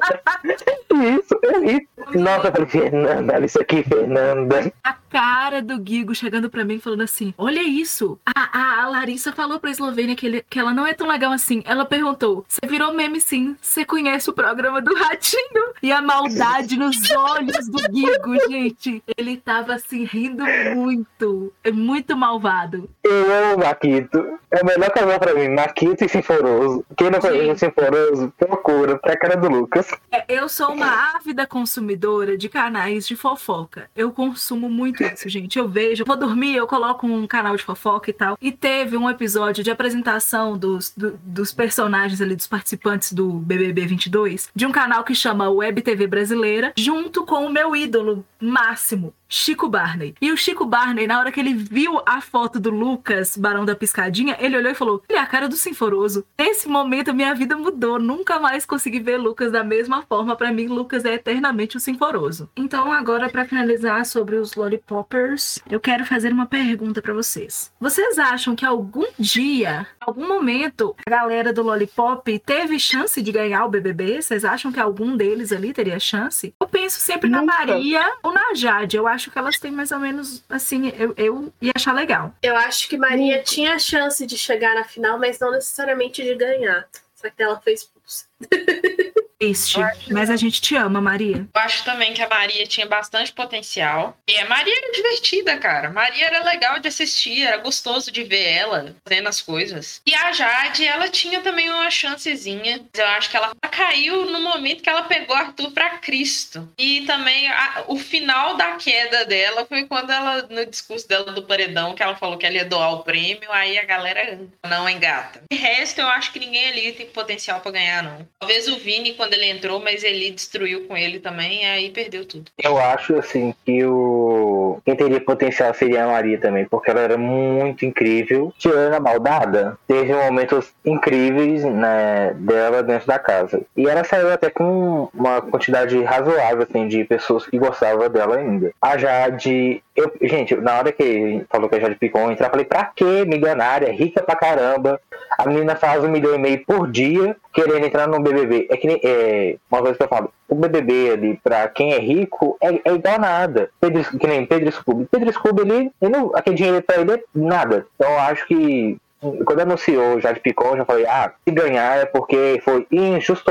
isso, é isso. Nossa, eu falei, Fernanda, olha isso aqui, Fernanda. A cara do Guigo chegando pra mim falando assim: Olha isso. A, a, a Larissa falou pra Eslovênia que, ele, que ela não é tão legal assim. Ela perguntou: Você virou meme sim? Você conhece o programa do Ratinho? E a maldade nos olhos do Guigo, gente. Ele tava assim, rindo muito. É muito malvado. Eu amo Maquito. É o melhor canal pra mim, Maquito e Sinforoso. Quem não conhece o Sinforoso, procura pra cara do Lucas. É, eu sou uma ávida consumidora de canais de fofoca. Eu consumo muito isso, gente. Eu vejo, vou dormir, eu coloco um canal de fofoca e tal. E teve um episódio de apresentação dos, do, dos personagens ali, dos participantes do BBB 22, de um canal que chama Web TV Brasileira, junto com o meu ídolo máximo, Chico Barney. E o Chico Barney, na hora que ele viu a foto do Lucas, Barão da Piscadinha, ele olhou e falou: Ele é a cara do Sinforoso. Nesse momento, minha vida mudou. Nunca mais consegui ver Lucas da mesma forma. Para mim, Lucas é eternamente o Sinforoso. Então, agora, para finalizar sobre os Lollipoppers, eu quero fazer uma pergunta para vocês. Vocês acham que algum dia, algum momento, a galera do Lollipop teve chance de ganhar o BBB? Vocês acham que algum deles ali teria chance? Eu penso sempre Nunca. na Maria ou na Jade. Eu acho que elas têm mais ou menos assim, eu, eu ia achar legal. Eu acho que Maria hum. tinha chance de chegar na final, mas não necessariamente de ganhar. Só que ela foi expulsa. <laughs> Triste, acho- mas a gente te ama, Maria. Eu acho também que a Maria tinha bastante potencial. E a Maria era divertida, cara. Maria era legal de assistir, era gostoso de ver ela fazendo as coisas. E a Jade, ela tinha também uma chancezinha. Eu acho que ela caiu no momento que ela pegou Arthur pra Cristo. E também a- o final da queda dela foi quando ela, no discurso dela do paredão, que ela falou que ela ia doar o prêmio, aí a galera não engata. De resto, eu acho que ninguém ali tem potencial pra ganhar, não. Talvez o Vini, quando ele entrou, mas ele destruiu com ele também, aí perdeu tudo. Eu acho assim que o quem teria potencial seria a Maria também, porque ela era muito incrível. Tirando a maldada, teve momentos incríveis né, dela dentro da casa. E ela saiu até com uma quantidade razoável assim, de pessoas que gostavam dela ainda. A Jade. Eu, gente, na hora que falou que a Jade Picon entrar, eu falei, pra que milionária, rica pra caramba? A menina faz um milhão e meio por dia querendo entrar no BBB. É que. É, uma coisa que eu falo. O BBB ali, pra quem é rico, é, é igual nada. Pedro, que nem Pedro Scooby. Pedro Scooby, ele, ele não, aquele dinheiro pra ele é nada. Então eu acho que. Quando anunciou já de Picon, já falei, ah, se ganhar é porque foi injusto.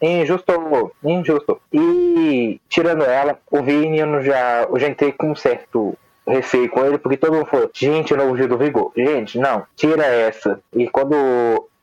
Injusto, injusto. E tirando ela, o Vini eu já, eu já entrei com um certo receio com ele, porque todo mundo falou, gente, o novo Gil do Vigor. Gente, não, tira essa. E quando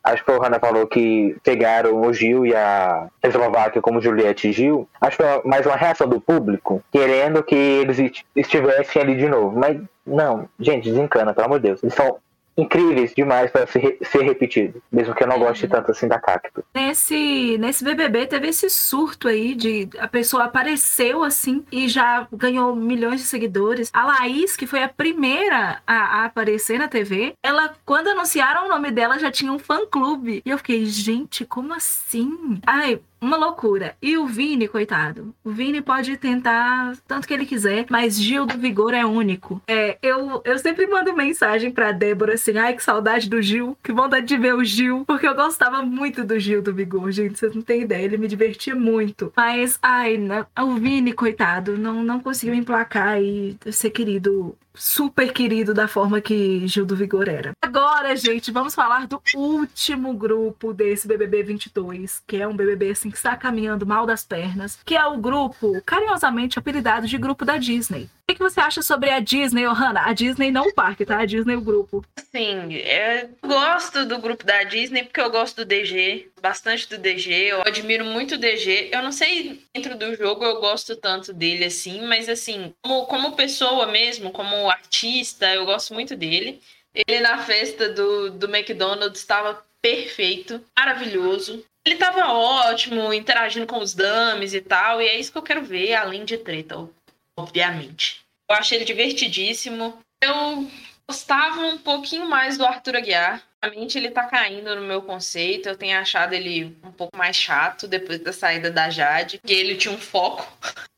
acho que o Hanna falou que pegaram o Gil e a Eslováquia como Juliette e Gil, acho que foi mais uma reação do público, querendo que eles est- estivessem ali de novo. Mas não, gente, desencana, pelo amor de Deus. Eles são incríveis demais para ser, ser repetido, mesmo que eu não goste tanto assim da Cacto. Nesse, nesse BBB teve esse surto aí de a pessoa apareceu assim e já ganhou milhões de seguidores. A Laís, que foi a primeira a, a aparecer na TV, ela, quando anunciaram o nome dela, já tinha um fã-clube. E eu fiquei, gente, como assim? Ai, uma loucura. E o Vini, coitado. O Vini pode tentar tanto que ele quiser, mas Gil do Vigor é único. É, eu, eu sempre mando mensagem pra Débora assim: ai, que saudade do Gil, que vontade de ver o Gil, porque eu gostava muito do Gil do Vigor, gente. Vocês não têm ideia, ele me divertia muito. Mas, ai, não- o Vini, coitado, não, não conseguiu emplacar e ser querido. Super querido da forma que Gil do Vigor era. Agora, gente, vamos falar do último grupo desse BBB 22, que é um BBB assim que está caminhando mal das pernas, que é o grupo carinhosamente apelidado de grupo da Disney. O que você acha sobre a Disney, Ohana? A Disney não o parque, tá? A Disney o grupo. Assim, eu gosto do grupo da Disney porque eu gosto do DG, bastante do DG, eu admiro muito o DG. Eu não sei, dentro do jogo eu gosto tanto dele assim, mas assim, como, como pessoa mesmo, como artista, eu gosto muito dele. Ele na festa do, do McDonald's estava perfeito, maravilhoso. Ele estava ótimo, interagindo com os dames e tal, e é isso que eu quero ver, além de treta, obviamente. Eu achei ele divertidíssimo. Eu gostava um pouquinho mais do Arthur Aguiar. Realmente ele tá caindo no meu conceito. Eu tenho achado ele um pouco mais chato depois da saída da Jade, porque ele tinha um foco.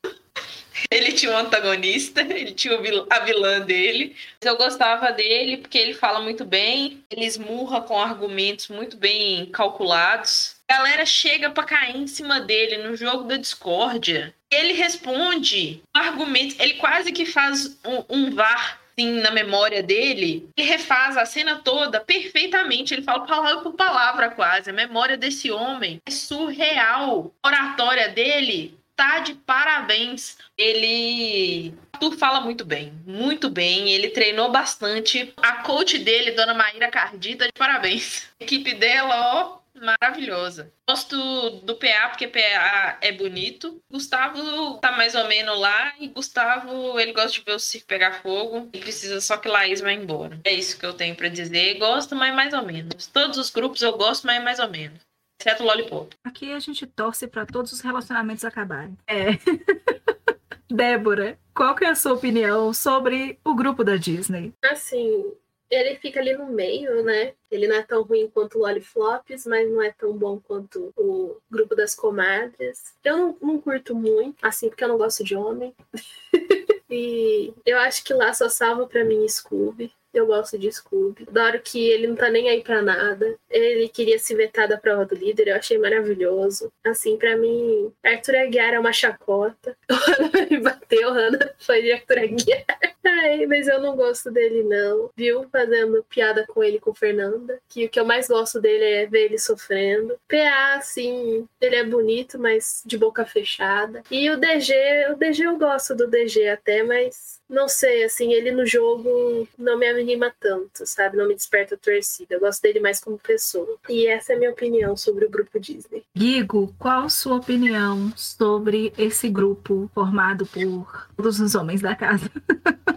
<laughs> ele tinha um antagonista, ele tinha a vilã dele. Mas eu gostava dele porque ele fala muito bem, ele esmurra com argumentos muito bem calculados. A galera chega pra cair em cima dele no jogo da discórdia. Ele responde argumentos, ele quase que faz um, um VAR assim, na memória dele, ele refaz a cena toda perfeitamente. Ele fala palavra por palavra, quase. A memória desse homem é surreal. A oratória dele tá de parabéns. Ele. Tu fala muito bem, muito bem. Ele treinou bastante. A coach dele, Dona Maíra Cardita, de parabéns. A equipe dela, ó, maravilhosa. Gosto do PA porque PA é bonito. Gustavo tá mais ou menos lá e Gustavo, ele gosta de ver o circo pegar fogo e precisa só que Laís vá embora. É isso que eu tenho pra dizer. Gosto, mas mais ou menos. Todos os grupos eu gosto, mas mais ou menos. Exceto o Lollipop. Aqui a gente torce pra todos os relacionamentos acabarem. É. <laughs> Débora, qual que é a sua opinião sobre o grupo da Disney? Assim, ele fica ali no meio, né? Ele não é tão ruim quanto o Lollipops, mas não é tão bom quanto o grupo das comadres. Eu não, não curto muito, assim, porque eu não gosto de homem. <laughs> e eu acho que lá só salva pra mim Scooby. Eu gosto de Scooby. Adoro que ele não tá nem aí pra nada. Ele queria se vetar da prova do líder, eu achei maravilhoso. Assim, pra mim, Arthur Aguiar é uma chacota. O Hannah me bateu, Hannah foi de Arthur Aguiar. Ai, mas eu não gosto dele, não. Viu? Fazendo piada com ele com Fernanda. Que o que eu mais gosto dele é ver ele sofrendo. PA, assim, ele é bonito, mas de boca fechada. E o DG, o DG eu gosto do DG até, mas não sei, assim, ele no jogo não me anima tanto, sabe? Não me desperta torcida. Eu gosto dele mais como pessoa. E essa é a minha opinião sobre o grupo Disney. Guigo, qual sua opinião sobre esse grupo formado por todos os homens da casa? <laughs>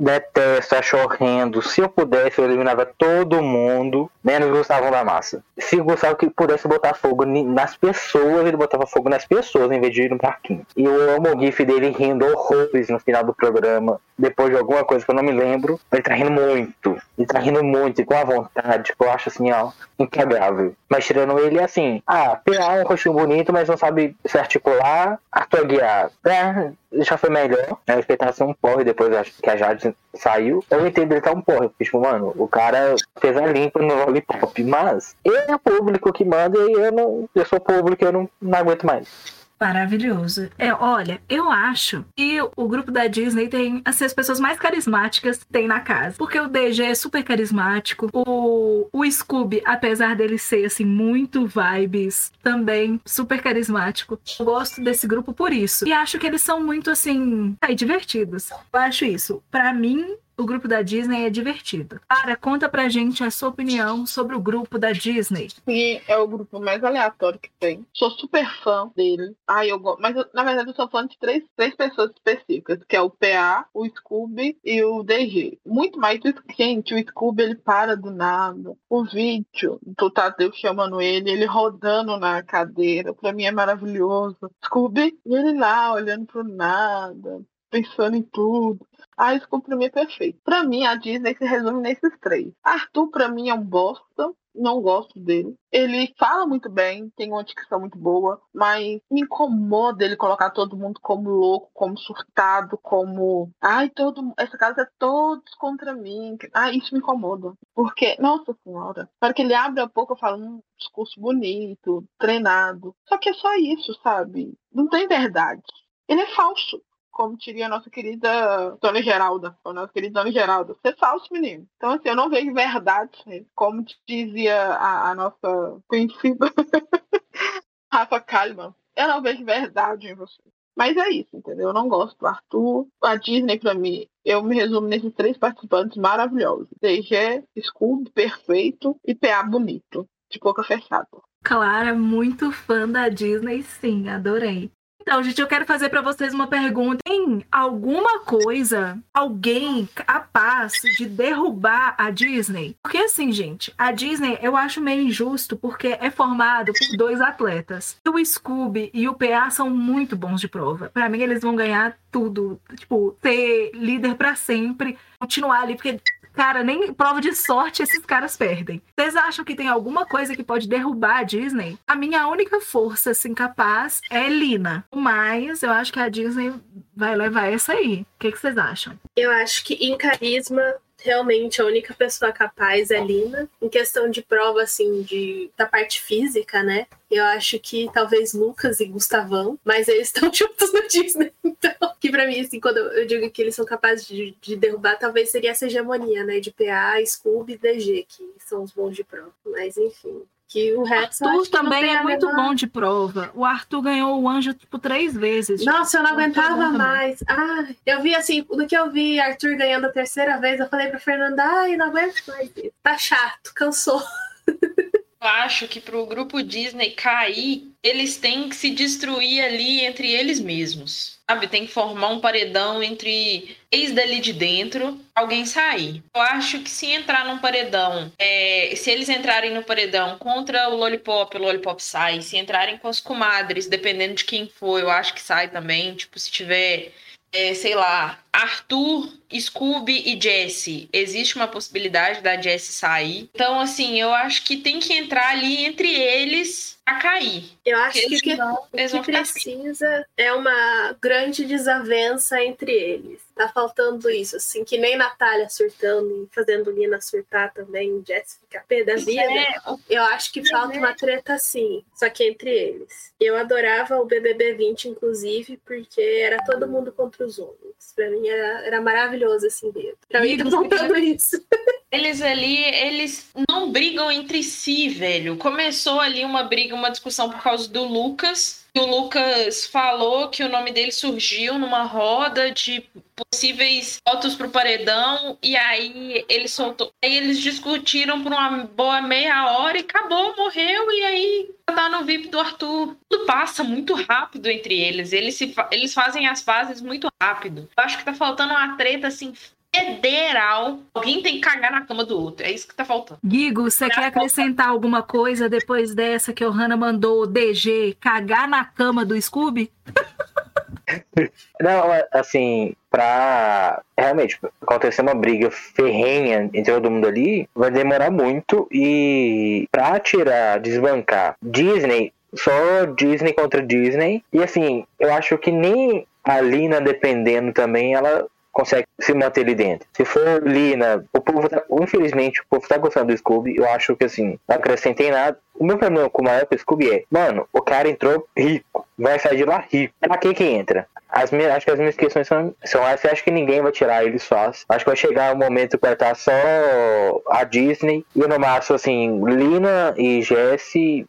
Detesto, acho horrendo. Se eu pudesse, eu eliminava todo mundo, menos o Gustavo da Massa. Se o Gustavo que pudesse botar fogo nas pessoas, ele botava fogo nas pessoas em vez de ir no parquinho. E eu amo o gif dele rindo horrores no final do programa, depois de alguma coisa que eu não me lembro. Ele tá rindo muito. Ele tá rindo muito e com a vontade, que eu acho assim, ó, inquebrável. Mas tirando ele, assim, ah, PA é um rostinho bonito, mas não sabe se articular. Arthur Guiar, é, já foi melhor, né? Ser um porre depois que a Jade saiu. Eu entendo ele tá um porque, tipo, mano, o cara fez a limpa no Lollipop, mas ele é público que manda e eu não. Eu sou público eu não, não aguento mais. Maravilhoso. É, olha, eu acho que o grupo da Disney tem assim, as pessoas mais carismáticas que tem na casa. Porque o DG é super carismático. O, o Scooby, apesar dele ser assim, muito vibes, também super carismático. Eu gosto desse grupo por isso. E acho que eles são muito assim, aí, divertidos. Eu acho isso. Para mim, o grupo da Disney é divertido. Cara, conta pra gente a sua opinião sobre o grupo da Disney. Sim, é o grupo mais aleatório que tem. Sou super fã dele. Ai, eu gosto. Mas, na verdade, eu sou fã de três, três pessoas específicas, que é o PA, o Scooby e o DG. Muito mais do Gente, o Scooby, ele para do nada. O vídeo do Tadeu chamando ele, ele rodando na cadeira, pra mim é maravilhoso. Scooby, ele lá, olhando pro nada, pensando em tudo. Ah, pra mim é perfeito. Pra mim, a Disney se resume nesses três. Arthur, pra mim, é um bosta. Não gosto dele. Ele fala muito bem, tem uma dicção muito boa, mas me incomoda ele colocar todo mundo como louco, como surtado, como. Ai, todo essa casa é todos contra mim. Ah, isso me incomoda. Porque, nossa senhora, para que ele abre a boca, eu falo um discurso bonito, treinado. Só que é só isso, sabe? Não tem verdade. Ele é falso como diria a nossa querida Dona Geralda, a nossa querida Dona Geralda. Você é falso, menino. Então, assim, eu não vejo verdade, como dizia a, a nossa conhecida <laughs> Rafa Kalimann. Eu não vejo verdade em você. Mas é isso, entendeu? Eu não gosto do Arthur. A Disney, pra mim, eu me resumo nesses três participantes maravilhosos. DG, Scooby, perfeito e PA bonito, de boca fechada. Clara, muito fã da Disney, sim, adorei. Então, gente, eu quero fazer para vocês uma pergunta. Tem alguma coisa, alguém capaz de derrubar a Disney? Porque assim, gente, a Disney eu acho meio injusto porque é formado por dois atletas. O Scooby e o PA são muito bons de prova. Para mim, eles vão ganhar tudo. Tipo, ser líder para sempre, continuar ali, porque Cara, nem prova de sorte esses caras perdem. Vocês acham que tem alguma coisa que pode derrubar a Disney? A minha única força, assim, capaz é Lina. Mas eu acho que a Disney vai levar essa aí. O que, vocês acham? Eu acho que em carisma realmente a única pessoa capaz é Lina. Em questão de prova, assim, de, da parte física, né? Eu acho que talvez Lucas e Gustavão, mas eles <laughs> estão juntos no Disney. Então, que pra mim, assim, quando eu digo que eles são capazes de, de derrubar, talvez seria essa hegemonia, né? De PA, Scooby e DG, que são os bons de prova. Mas, enfim, que o resto Arthur também é muito bom de prova. O Arthur ganhou o anjo tipo três vezes. Nossa, eu não aguentava mais. Ah, eu vi assim, do que eu vi Arthur ganhando a terceira vez, eu falei pra Fernanda, ai, não aguento mais. Tá chato, cansou. <laughs> Acho que para o grupo Disney cair, eles têm que se destruir ali entre eles mesmos. Sabe? Tem que formar um paredão entre ex dali de dentro, alguém sair. Eu acho que se entrar num paredão, é, se eles entrarem no paredão contra o Lollipop, o Lollipop sai. Se entrarem com as comadres, dependendo de quem for, eu acho que sai também. Tipo, se tiver é, sei lá, Arthur, Scooby e Jesse. Existe uma possibilidade da Jesse sair. Então, assim, eu acho que tem que entrar ali entre eles a cair. Eu acho que, que o que precisa é uma grande desavença entre eles. Tá faltando isso, assim, que nem Natália surtando e fazendo Lina surtar também, Jessica pé da vida. É. Eu acho que falta uma treta assim, só que entre eles. Eu adorava o BBB 20, inclusive, porque era todo mundo contra os homens. Pra mim era, era maravilhoso esse enredo. Pra mim tá faltando <laughs> isso. Eles ali, eles não brigam entre si, velho. Começou ali uma briga, uma discussão por causa do Lucas. O Lucas falou que o nome dele surgiu numa roda de possíveis votos pro paredão e aí ele soltou. Aí eles discutiram por uma boa meia hora e acabou, morreu e aí tá no VIP do Arthur. Tudo passa muito rápido entre eles. Eles, se, eles fazem as fases muito rápido. Eu acho que tá faltando uma treta assim federal. Alguém tem que cagar na cama do outro. É isso que tá faltando. Guigo, você quer acrescentar alguma coisa depois dessa que o Hanna mandou o DG cagar na cama do Scooby? <laughs> Não, assim, pra realmente acontecer uma briga ferrenha entre todo mundo ali, vai demorar muito e pra tirar, desbancar Disney, só Disney contra Disney. E assim, eu acho que nem a Lina dependendo também, ela consegue se manter ali dentro. Se for Lina, o povo tá, infelizmente, o povo tá gostando do Scooby, eu acho que assim, não acrescentem nada. O meu problema com o maior Scooby é, mano, o cara entrou rico, vai sair de lá rico. Pra quem que entra? As minhas, acho que as minhas questões são, são essas. Acho que ninguém vai tirar eles fácil. Acho que vai chegar um momento que vai estar só a Disney e no máximo, assim, Lina e Jesse,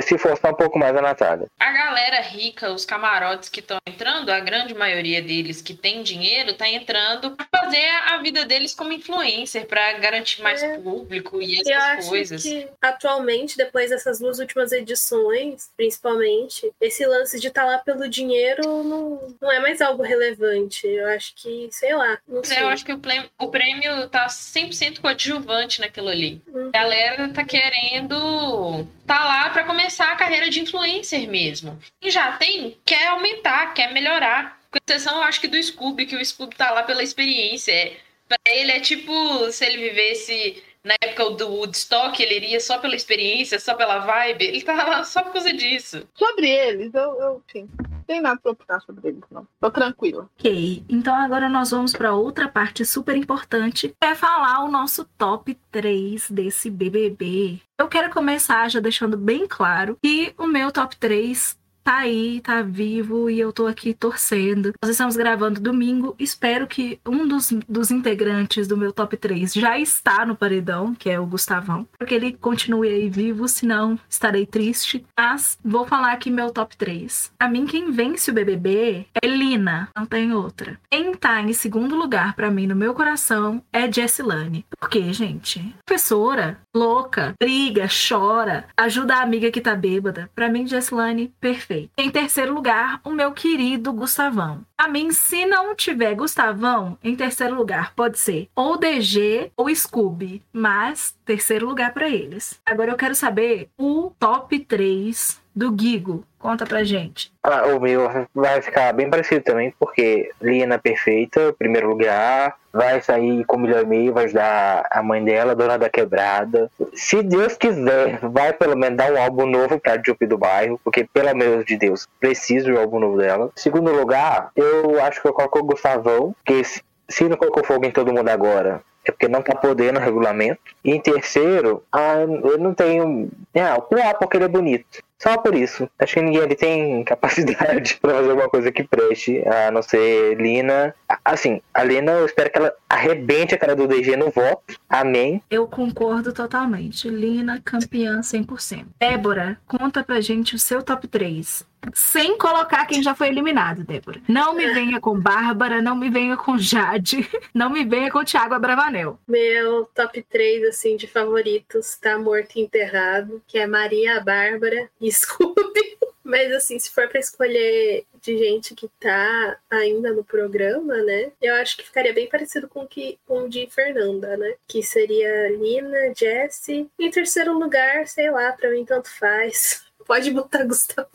se forçar um pouco mais a Natália. A galera rica, os camarotes que estão entrando, a grande maioria deles que tem dinheiro, tá entrando pra fazer a vida deles como influencer, para garantir mais é. público e essas Eu acho coisas. Que, atualmente, depois dessas duas últimas edições, principalmente, esse lance de estar tá lá pelo dinheiro não não é mais algo relevante. Eu acho que, sei lá. Não sei. Eu acho que o prêmio, o prêmio tá 100% coadjuvante naquilo ali. Uhum. A galera tá querendo tá lá para começar a carreira de influencer mesmo. E já tem, quer aumentar, quer melhorar. Com exceção, eu acho que do Scooby, que o Scooby tá lá pela experiência. É, pra ele é tipo se ele vivesse na época do Woodstock, ele iria só pela experiência, só pela vibe. Ele tá lá só por causa disso. Sobre eles, eu, eu sim tem nada pra opinar sobre eles, não. Tô tranquila. Ok, então agora nós vamos para outra parte super importante, que é falar o nosso top 3 desse BBB. Eu quero começar já deixando bem claro que o meu top 3 tá aí, tá vivo e eu tô aqui torcendo. Nós estamos gravando domingo. Espero que um dos, dos integrantes do meu top 3 já está no paredão, que é o Gustavão, porque ele continue aí vivo, senão estarei triste. Mas vou falar aqui meu top 3. A mim, quem vence o BBB é Lina, não tem outra. Quem tá em segundo lugar para mim no meu coração é Jessilane. Por quê, gente? Professora, louca, briga, chora, ajuda a amiga que tá bêbada. Pra mim, Jessilane, perfeita Em terceiro lugar, o meu querido Gustavão. A mim, se não tiver Gustavão, em terceiro lugar pode ser ou DG ou Scooby, mas terceiro lugar para eles. Agora eu quero saber o top 3 do Gigo. Conta pra gente. Ah, o meu vai ficar bem parecido também, porque Lina perfeita, primeiro lugar, vai sair com um milhão e meio, vai ajudar a mãe dela, dona da quebrada. Se Deus quiser, vai pelo menos dar um álbum novo pra Jupe do bairro, porque pelo amor de Deus, preciso do álbum novo dela. Segundo lugar, eu acho que eu coloco o Gustavão, que se não colocou fogo em todo mundo agora, é porque não tá podendo o regulamento. E em terceiro, ah, eu não tenho. Ah, o Puá porque ele é bonito. Só por isso. Acho que ninguém ali tem <laughs> capacidade <laughs> para fazer alguma coisa que preste, a não ser Lina. Assim, a Lina, eu espero que ela arrebente a cara do DG no voto. Amém. Eu concordo totalmente. Lina, campeã 100%. Débora, conta pra gente o seu top 3 sem colocar quem já foi eliminado, Débora. Não me venha com Bárbara, não me venha com Jade, <laughs> não me venha com Thiago Abravanel. Meu top 3, assim, de favoritos tá morto e enterrado, que é Maria, Bárbara e <laughs> Scooby. Mas assim, se for para escolher de gente que tá ainda no programa, né? Eu acho que ficaria bem parecido com, que, com o de Fernanda, né? Que seria Lina, Jessie. Em terceiro lugar, sei lá, pra mim tanto faz. <laughs> Pode botar Gustavo.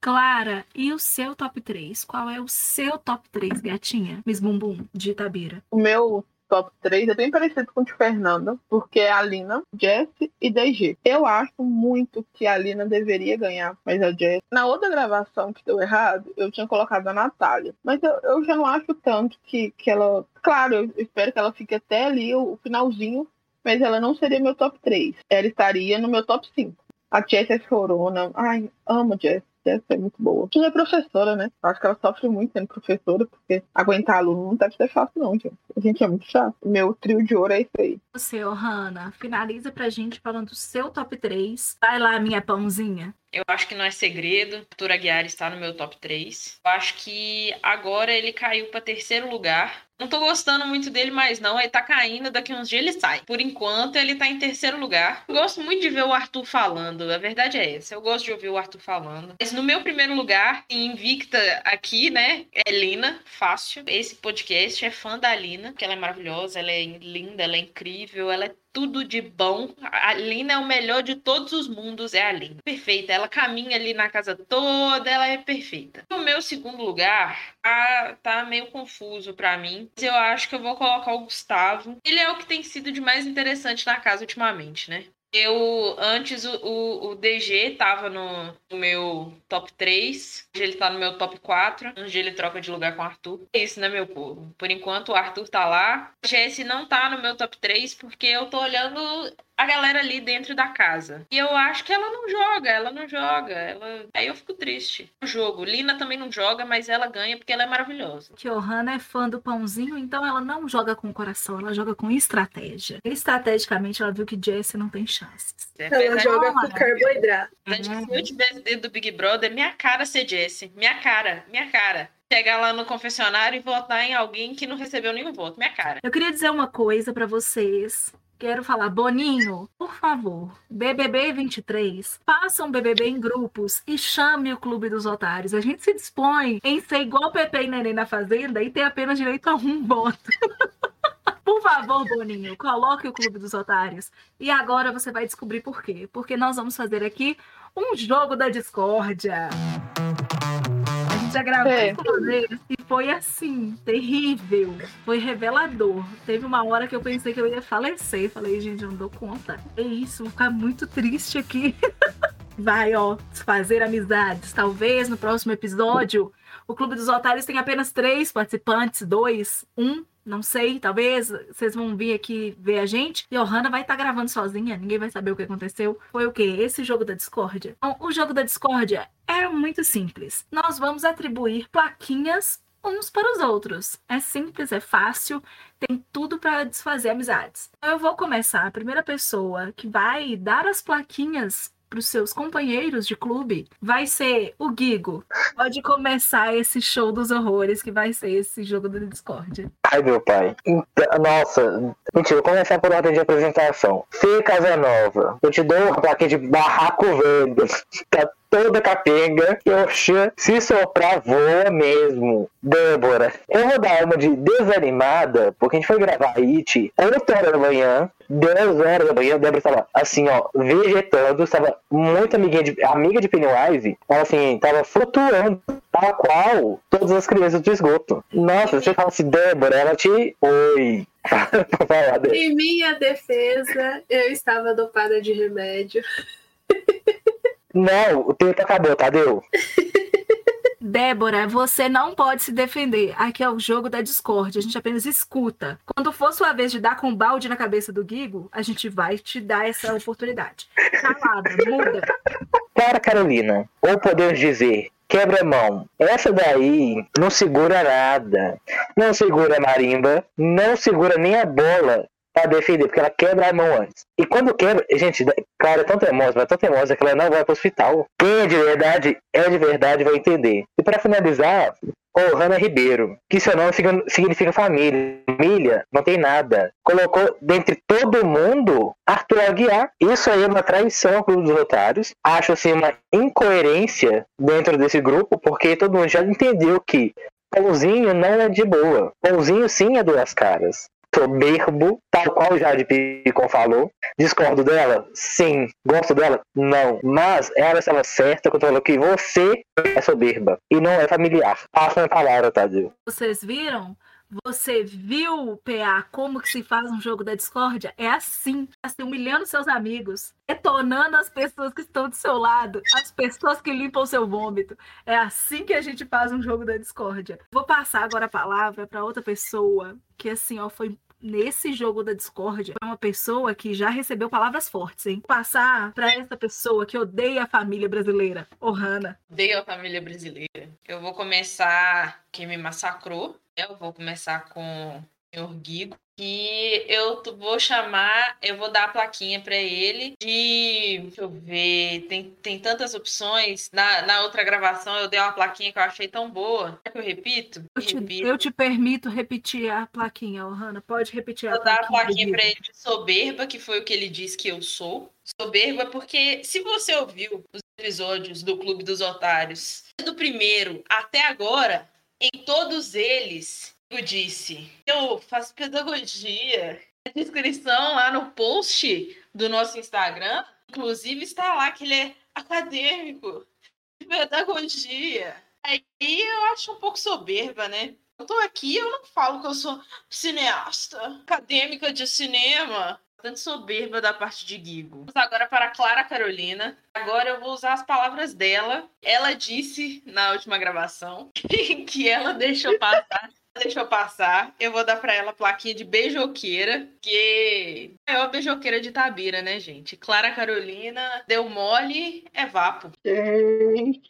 Clara, e o seu top 3? Qual é o seu top 3, gatinha? Miss Bumbum, de Itabira. O meu top 3 é bem parecido com o de Fernanda, porque é a Lina, Jess e DG. Eu acho muito que a Lina deveria ganhar, mas a Jess. Na outra gravação que deu errado, eu tinha colocado a Natália. Mas eu, eu já não acho tanto que, que ela. Claro, eu espero que ela fique até ali o, o finalzinho, mas ela não seria meu top 3. Ela estaria no meu top 5. A Jess é chorona. Ai, amo Jess. Deve ser muito boa. Que é professora, né? Eu acho que ela sofre muito sendo professora, porque aguentar aluno não deve ser fácil, não, gente. A gente é muito chato. Meu trio de ouro é esse aí. Você, Ohana, finaliza pra gente falando do seu top 3. Vai lá, minha pãozinha. Eu acho que não é segredo. Arthur Aguiar está no meu top 3. Eu acho que agora ele caiu para terceiro lugar. Não tô gostando muito dele mais, não. Ele tá caindo, daqui uns dias ele sai. Por enquanto, ele tá em terceiro lugar. Eu gosto muito de ver o Arthur falando. A verdade é essa. Eu gosto de ouvir o Arthur falando. Mas no meu primeiro lugar, invicta aqui, né? É Lina. Fácil. Esse podcast é fã da Lina, porque ela é maravilhosa, ela é linda, ela é incrível, ela é tudo de bom. A Lina é o melhor de todos os mundos, é a Lina. Perfeita. Ela caminha ali na casa toda, ela é perfeita. No meu segundo lugar, tá, tá meio confuso para mim. Mas eu acho que eu vou colocar o Gustavo. Ele é o que tem sido de mais interessante na casa ultimamente, né? Eu, antes, o, o, o DG tava no, no, meu top 3. Hoje ele tá no meu top 4. Hoje ele troca de lugar com o Arthur. É isso, né, meu povo? Por enquanto, o Arthur tá lá. O Jesse não tá no meu top 3 porque eu tô olhando a galera ali dentro da casa. E eu acho que ela não joga, ela não joga. Ela... Aí eu fico triste. O jogo. Lina também não joga, mas ela ganha porque ela é maravilhosa. Johanna é fã do pãozinho, então ela não joga com o coração, ela joga com estratégia. Estrategicamente, ela viu que Jessie não tem chances. É, ela joga com carboidrato. Uhum. Se eu tivesse dentro do Big Brother, minha cara ser Jessie. Minha cara, minha cara chegar lá no confessionário e votar em alguém que não recebeu nenhum voto. Minha cara. Eu queria dizer uma coisa para vocês Quero falar, Boninho, por favor, BBB 23, faça um BBB em grupos e chame o Clube dos Otários. A gente se dispõe em ser igual Pepe e Neném na Fazenda e ter apenas direito a um voto. <laughs> Por favor, Boninho, coloque o Clube dos Otários. E agora você vai descobrir por quê. Porque nós vamos fazer aqui um jogo da discórdia já gravou é. e foi assim, terrível. Foi revelador. Teve uma hora que eu pensei que eu ia falecer. Falei, gente, eu não dou conta. É isso, vou ficar muito triste aqui. <laughs> Vai, ó, fazer amizades. Talvez no próximo episódio o Clube dos Otários tem apenas três participantes, dois, um não sei, talvez vocês vão vir aqui ver a gente. E a Ohana vai estar tá gravando sozinha, ninguém vai saber o que aconteceu. Foi o quê? Esse jogo da discórdia. Então, o jogo da discórdia é muito simples. Nós vamos atribuir plaquinhas uns para os outros. É simples, é fácil, tem tudo para desfazer amizades. Então, eu vou começar. A primeira pessoa que vai dar as plaquinhas para os seus companheiros de clube vai ser o Gigo. Pode começar esse show dos horrores que vai ser esse jogo do Discord. Ai, meu pai. Então, nossa, mentira, vou começar por ordem de apresentação. Fê Casanova, eu te dou uma plaquinha de barraco verde. <laughs> Tá toda capenga. Oxa, se soprar, voa mesmo. Débora, eu vou dar uma de desanimada, porque a gente foi gravar It 8 horas da manhã. 10 horas da manhã, a Débora estava assim, ó, vegetando, estava muito amiguinha de, amiga de Pennywise. Ela assim, estava flutuando, tal qual todas as crianças do esgoto. Nossa, você fala assim, Débora, ela te. Oi. <laughs> em minha defesa, eu estava dopada de remédio. <laughs> Não, o tempo acabou, Tadeu. <laughs> Débora, você não pode se defender. Aqui é o jogo da discórdia. A gente apenas escuta. Quando for sua vez de dar com um balde na cabeça do Guigo, a gente vai te dar essa oportunidade. Calada, muda. Para, Carolina, ou podemos dizer, quebra-mão. Essa daí não segura nada. Não segura a marimba, não segura nem a bola pra defender, porque ela quebra a mão antes. E quando quebra, gente, cara, é tão teimosa, mas é tão teimosa que ela não vai pro hospital. Quem é de verdade, é de verdade, vai entender. E para finalizar, o Hanna Ribeiro, que seu nome significa família. Família não tem nada. Colocou dentre todo mundo Arthur Aguiar. Isso aí é uma traição ao Clube dos Otários. Acho assim uma incoerência dentro desse grupo, porque todo mundo já entendeu que Pãozinho não é de boa. Pãozinho sim é duas caras soberbo, tal qual o Jade Picon falou. Discordo dela? Sim. Gosto dela? Não. Mas ela estava certa quando falou que você é soberba e não é familiar. Passa a palavra, Tadeu. Vocês viram? Você viu, PA, como que se faz um jogo da discórdia? É assim, assim, humilhando seus amigos, detonando as pessoas que estão do seu lado, as pessoas que limpam seu vômito. É assim que a gente faz um jogo da discórdia. Vou passar agora a palavra para outra pessoa que, assim, ó, foi nesse jogo da discórdia é uma pessoa que já recebeu palavras fortes, hein? Passar para essa pessoa que odeia a família brasileira, Ohana. Odeio a família brasileira. Eu vou começar quem me massacrou. Eu vou começar com senhor Guigo. E eu vou chamar, eu vou dar a plaquinha para ele de. Deixa eu ver, tem, tem tantas opções. Na, na outra gravação eu dei uma plaquinha que eu achei tão boa. Quer que eu repito? Eu te, repito. eu te permito repetir a plaquinha, Ohana. Pode repetir a plaquinha. Vou dar a plaquinha para ele de soberba, que foi o que ele disse que eu sou. Soberba, porque se você ouviu os episódios do Clube dos Otários, do primeiro até agora, em todos eles disse, eu faço pedagogia. A descrição lá no post do nosso Instagram, inclusive está lá que ele é acadêmico de pedagogia. Aí eu acho um pouco soberba, né? Eu tô aqui, eu não falo que eu sou cineasta, acadêmica de cinema. Bastante soberba da parte de Guigo. Vamos agora para Clara Carolina. Agora eu vou usar as palavras dela. Ela disse na última gravação <laughs> que ela deixou passar Deixa eu passar. Eu vou dar para ela a plaquinha de beijoqueira, que é a maior beijoqueira de Tabira, né, gente? Clara Carolina, deu mole, é vapo. Gente,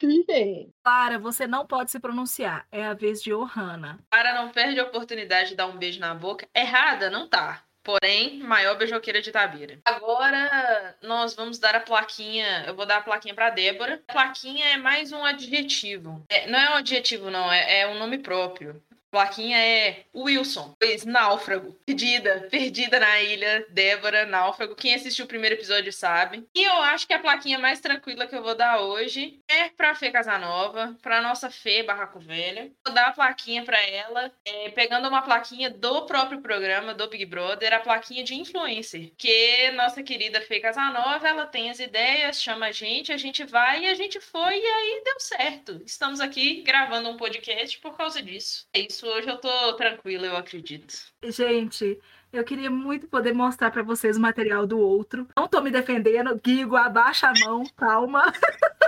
Clara, você não pode se pronunciar. É a vez de Ohana. Clara não perde a oportunidade de dar um beijo na boca. Errada, não tá. Porém, maior beijoqueira de Tabira. Agora, nós vamos dar a plaquinha. Eu vou dar a plaquinha para Débora. A plaquinha é mais um adjetivo. É, não é um adjetivo, não. É, é um nome próprio plaquinha é Wilson, pois náufrago, perdida, perdida na ilha, Débora, náufrago. Quem assistiu o primeiro episódio sabe. E eu acho que a plaquinha mais tranquila que eu vou dar hoje é pra Fê Casanova, pra nossa Fê Barraco Velha. Vou dar a plaquinha pra ela, é, pegando uma plaquinha do próprio programa, do Big Brother, a plaquinha de influencer. Que nossa querida Fê Casanova, ela tem as ideias, chama a gente, a gente vai e a gente foi e aí deu certo. Estamos aqui gravando um podcast por causa disso. É isso isso. Hoje eu tô tranquila, eu acredito. Gente, eu queria muito poder mostrar para vocês o material do outro. Não tô me defendendo. Guigo, abaixa a mão, calma.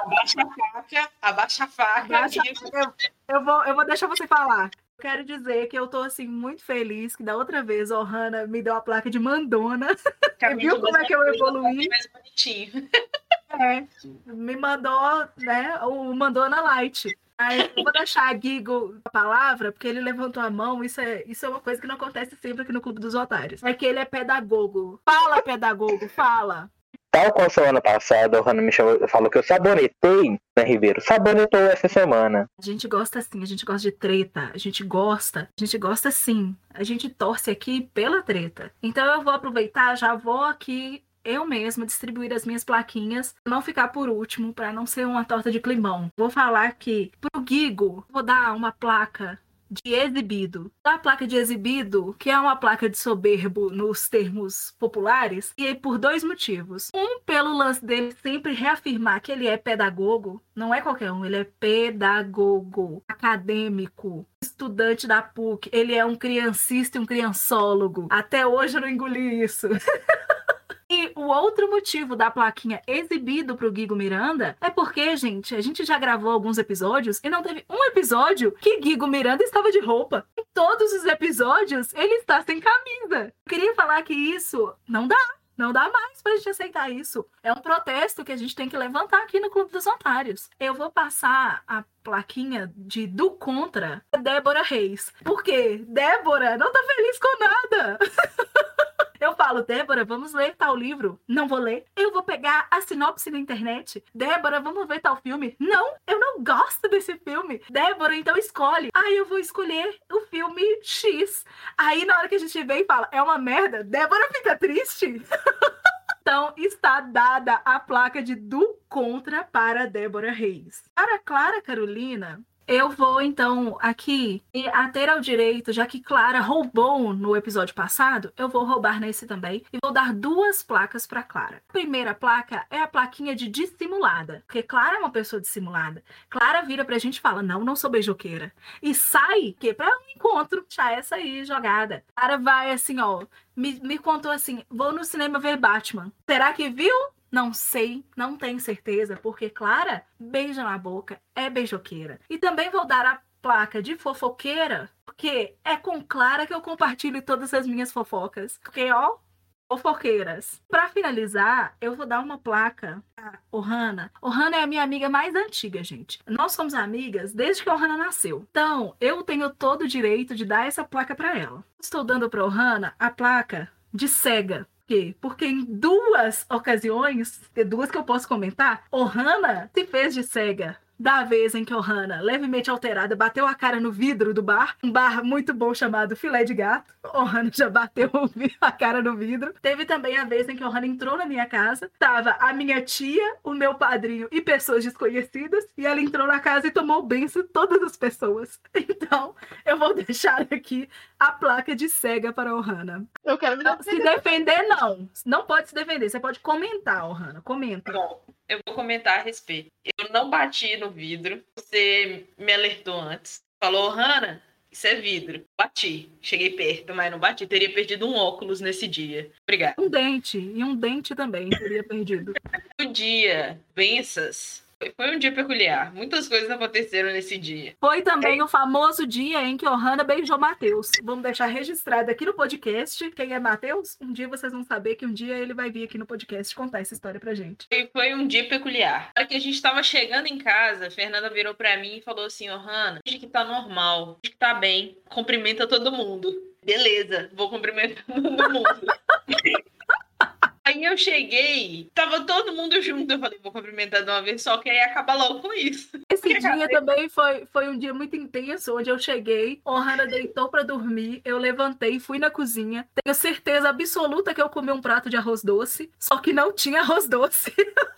Abaixa a faca, abaixa a faca. Abaixa... Eu, eu, vou, eu vou deixar você falar. Quero dizer que eu tô assim muito feliz que da outra vez a Ohana me deu a placa de Mandona. Viu como é que eu evoluí? Mais bonitinho. É, me mandou, né, o Mandona Light. Aí eu vou deixar a Gigo a palavra, porque ele levantou a mão. Isso é, isso é uma coisa que não acontece sempre aqui no Clube dos Otários. É que ele é pedagogo. Fala, pedagogo, fala. Tal qual semana passada, o Rano me chamou, falou que eu sabonetei, né, Ribeiro? Sabonetou essa semana. A gente gosta sim, a gente gosta de treta, a gente gosta, a gente gosta sim. A gente torce aqui pela treta. Então eu vou aproveitar, já vou aqui eu mesma distribuir as minhas plaquinhas, não ficar por último, para não ser uma torta de climão. Vou falar que pro Gigo, vou dar uma placa de exibido. A placa de exibido, que é uma placa de soberbo nos termos populares, e por dois motivos. Um, pelo lance dele sempre reafirmar que ele é pedagogo, não é qualquer um, ele é pedagogo, acadêmico, estudante da PUC, ele é um criancista e um criançólogo. Até hoje eu não engoli isso. <laughs> E o outro motivo da plaquinha exibido pro Guigo Miranda é porque, gente, a gente já gravou alguns episódios e não teve um episódio que Guigo Miranda estava de roupa. Em todos os episódios, ele está sem camisa. Eu queria falar que isso não dá. Não dá mais pra gente aceitar isso. É um protesto que a gente tem que levantar aqui no Clube dos Otários. Eu vou passar a plaquinha de do contra Débora Reis. Por quê? Débora não tá feliz com nada. <laughs> Eu falo, Débora, vamos ler tal livro. Não vou ler. Eu vou pegar a sinopse na internet. Débora, vamos ver tal filme. Não, eu não gosto desse filme. Débora, então escolhe. Aí eu vou escolher o filme X. Aí na hora que a gente vem e fala, é uma merda, Débora fica triste. <laughs> Então, está dada a placa de do contra para Débora Reis. Para Clara Carolina, eu vou, então, aqui a ter ao direito, já que Clara roubou no episódio passado, eu vou roubar nesse também e vou dar duas placas para Clara. A primeira placa é a plaquinha de dissimulada, porque Clara é uma pessoa dissimulada. Clara vira pra gente e fala: Não, não sou beijoqueira. E sai, que para um encontro, já essa aí jogada. Clara vai assim, ó, me, me contou assim: Vou no cinema ver Batman. Será que viu? Não sei, não tenho certeza, porque Clara beija na boca, é beijoqueira. E também vou dar a placa de fofoqueira, porque é com Clara que eu compartilho todas as minhas fofocas. Porque, ó, fofoqueiras. Para finalizar, eu vou dar uma placa a Ohana. Ohana é a minha amiga mais antiga, gente. Nós somos amigas desde que a Ohana nasceu. Então, eu tenho todo o direito de dar essa placa para ela. Estou dando para Ohana a placa de cega. Quê? Porque em duas ocasiões, duas que eu posso comentar, Ohana se fez de cega da vez em que Ohana, levemente alterada, bateu a cara no vidro do bar, um bar muito bom chamado Filé de Gato. Ohana já bateu <laughs> a cara no vidro. Teve também a vez em que Ohana entrou na minha casa, tava a minha tia, o meu padrinho e pessoas desconhecidas, e ela entrou na casa e tomou benção de todas as pessoas. <laughs> Então, eu vou deixar aqui a placa de cega para Ohana. Eu quero me Não, se defender, não. Não pode se defender. Você pode comentar, Ohana. Comenta. Bom, eu vou comentar a respeito. Eu não bati no vidro. Você me alertou antes. Falou, Hanna, isso é vidro. Bati. Cheguei perto, mas não bati. Teria perdido um óculos nesse dia. Obrigada. Um dente. E um dente também teria perdido. O dia, bênçãos. Foi- um dia peculiar. Muitas coisas aconteceram nesse dia. Foi também o famoso dia em que Ohana beijou Matheus. Vamos deixar registrado aqui no podcast. Quem é Matheus? Um dia vocês vão saber que um dia ele vai vir aqui no podcast contar essa história pra gente. Foi, foi um dia peculiar. Na hora que a gente tava chegando em casa, Fernanda virou pra mim e falou assim: Ô, Hanna, acho que tá normal, acho que tá bem. Cumprimenta todo mundo. Beleza, vou cumprimentar <laughs> todo mundo. Eu cheguei, tava todo mundo junto. Eu falei, vou cumprimentar de uma vez só, que aí acaba logo com isso. Esse Que <laughs> dia acabei- também foi, foi um dia muito intenso, onde eu cheguei, Ohana deitou pra dormir, eu levantei, fui na cozinha. Tenho certeza absoluta que eu comi um prato de arroz doce, só que não tinha arroz doce. <laughs>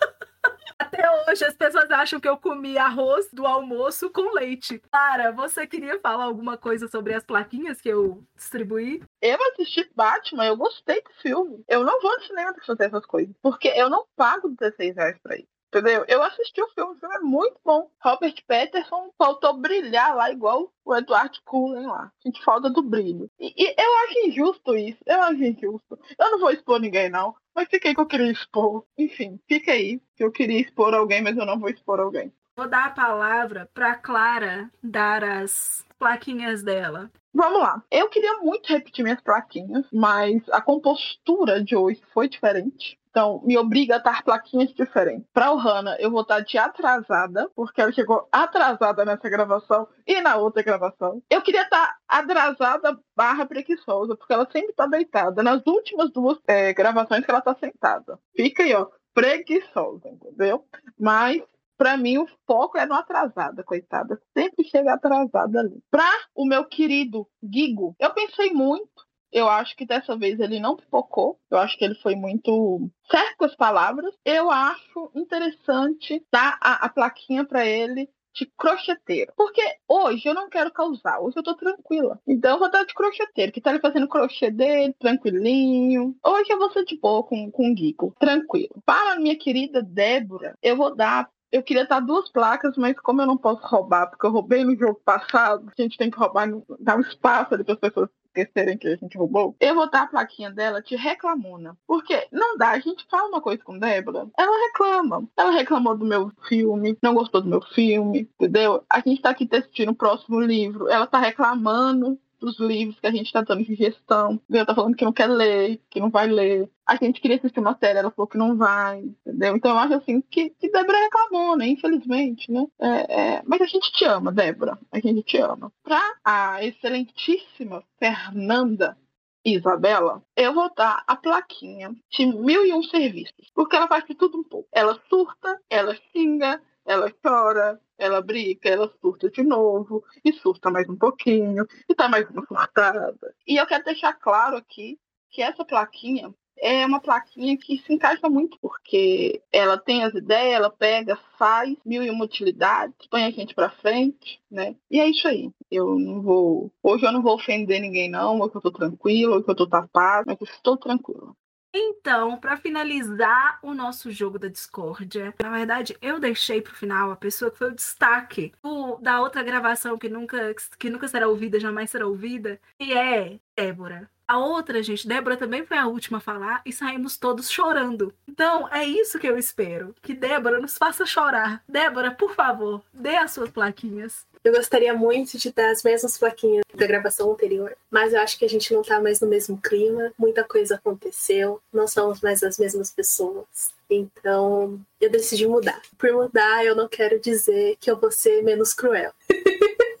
Hoje as pessoas acham que eu comi arroz do almoço com leite. Clara, você queria falar alguma coisa sobre as plaquinhas que eu distribuí? Eu assisti Batman, eu gostei do filme. Eu não vou no cinema pra fazer essas coisas. Porque eu não pago 16 reais pra ir. Entendeu? Eu assisti o filme, o filme é muito bom. Robert Patterson faltou brilhar lá igual o Edward Cullen lá. A gente falta do brilho. E, e eu acho injusto isso. Eu acho injusto. Eu não vou expor ninguém, não. Mas fiquei que eu queria expor. Enfim, fica aí. Que eu queria expor alguém, mas eu não vou expor alguém. Vou dar a palavra pra Clara dar as plaquinhas dela. Vamos lá. Eu queria muito repetir minhas plaquinhas, mas a compostura de hoje foi diferente. Então, me obriga a estar plaquinhas diferentes. Para o Hannah, eu vou estar de atrasada, porque ela chegou atrasada nessa gravação e na outra gravação. Eu queria estar atrasada barra preguiçosa, porque ela sempre está deitada. Nas últimas duas é, gravações que ela está sentada. Fica aí, ó, preguiçosa, entendeu? Mas Pra mim, o foco é no atrasada, coitada. Sempre chega atrasada ali. Pra o meu querido Gigo, eu pensei muito. Eu acho que dessa vez ele não pipocou. Eu acho que ele foi muito certo com as palavras. Eu acho interessante dar a, a plaquinha pra ele de crocheteiro. Porque hoje eu não quero causar, hoje eu tô tranquila. Então eu vou dar de crocheteiro, que tá ali fazendo crochê dele, tranquilinho. Hoje eu vou ser de boa com, com o Gigo, tranquilo. Para minha querida Débora, eu vou dar eu queria dar duas placas, mas como eu não posso roubar, porque eu roubei no jogo passado, a gente tem que roubar, dar um espaço ali para as pessoas esquecerem que a gente roubou. Eu vou dar a plaquinha dela de reclamona. Porque não dá, a gente fala uma coisa com Débora, ela reclama. Ela reclamou do meu filme, não gostou do meu filme, entendeu? A gente tá aqui decidindo o próximo livro, ela tá reclamando dos livros que a gente tá dando sugestão. Ela tá falando que não quer ler, que não vai ler. A gente queria assistir uma série, ela falou que não vai, entendeu? Então eu acho assim que, que Débora reclamou, né? Infelizmente, né? É, é... Mas a gente te ama, Débora. A gente te ama. Pra a excelentíssima Fernanda Isabela, eu vou dar a plaquinha de mil e um serviços. Porque ela faz de tudo um pouco. Ela surta, ela xinga, ela chora, ela briga, ela surta de novo, e surta mais um pouquinho, e tá mais uma surtada. E eu quero deixar claro aqui que essa plaquinha é uma plaquinha que se encaixa muito, porque ela tem as ideias, ela pega, faz mil e uma utilidades, põe a gente pra frente, né? E é isso aí. Eu não vou. Hoje eu não vou ofender ninguém, não. Hoje eu tô tranquila, hoje eu tô tapada, mas eu estou tranquila. Então, para finalizar o nosso jogo da discórdia, na verdade, eu deixei pro final a pessoa que foi o destaque do, da outra gravação que nunca, que nunca será ouvida, jamais será ouvida, que é Débora. A outra, gente, Débora também foi a última a falar e saímos todos chorando. Então, é isso que eu espero. Que Débora nos faça chorar. Débora, por favor, dê as suas plaquinhas. Eu gostaria muito de dar as mesmas plaquinhas da gravação anterior, mas eu acho que a gente não tá mais no mesmo clima, muita coisa aconteceu, não somos mais as mesmas pessoas. Então, eu decidi mudar. Por mudar, eu não quero dizer que eu vou ser menos cruel. <laughs>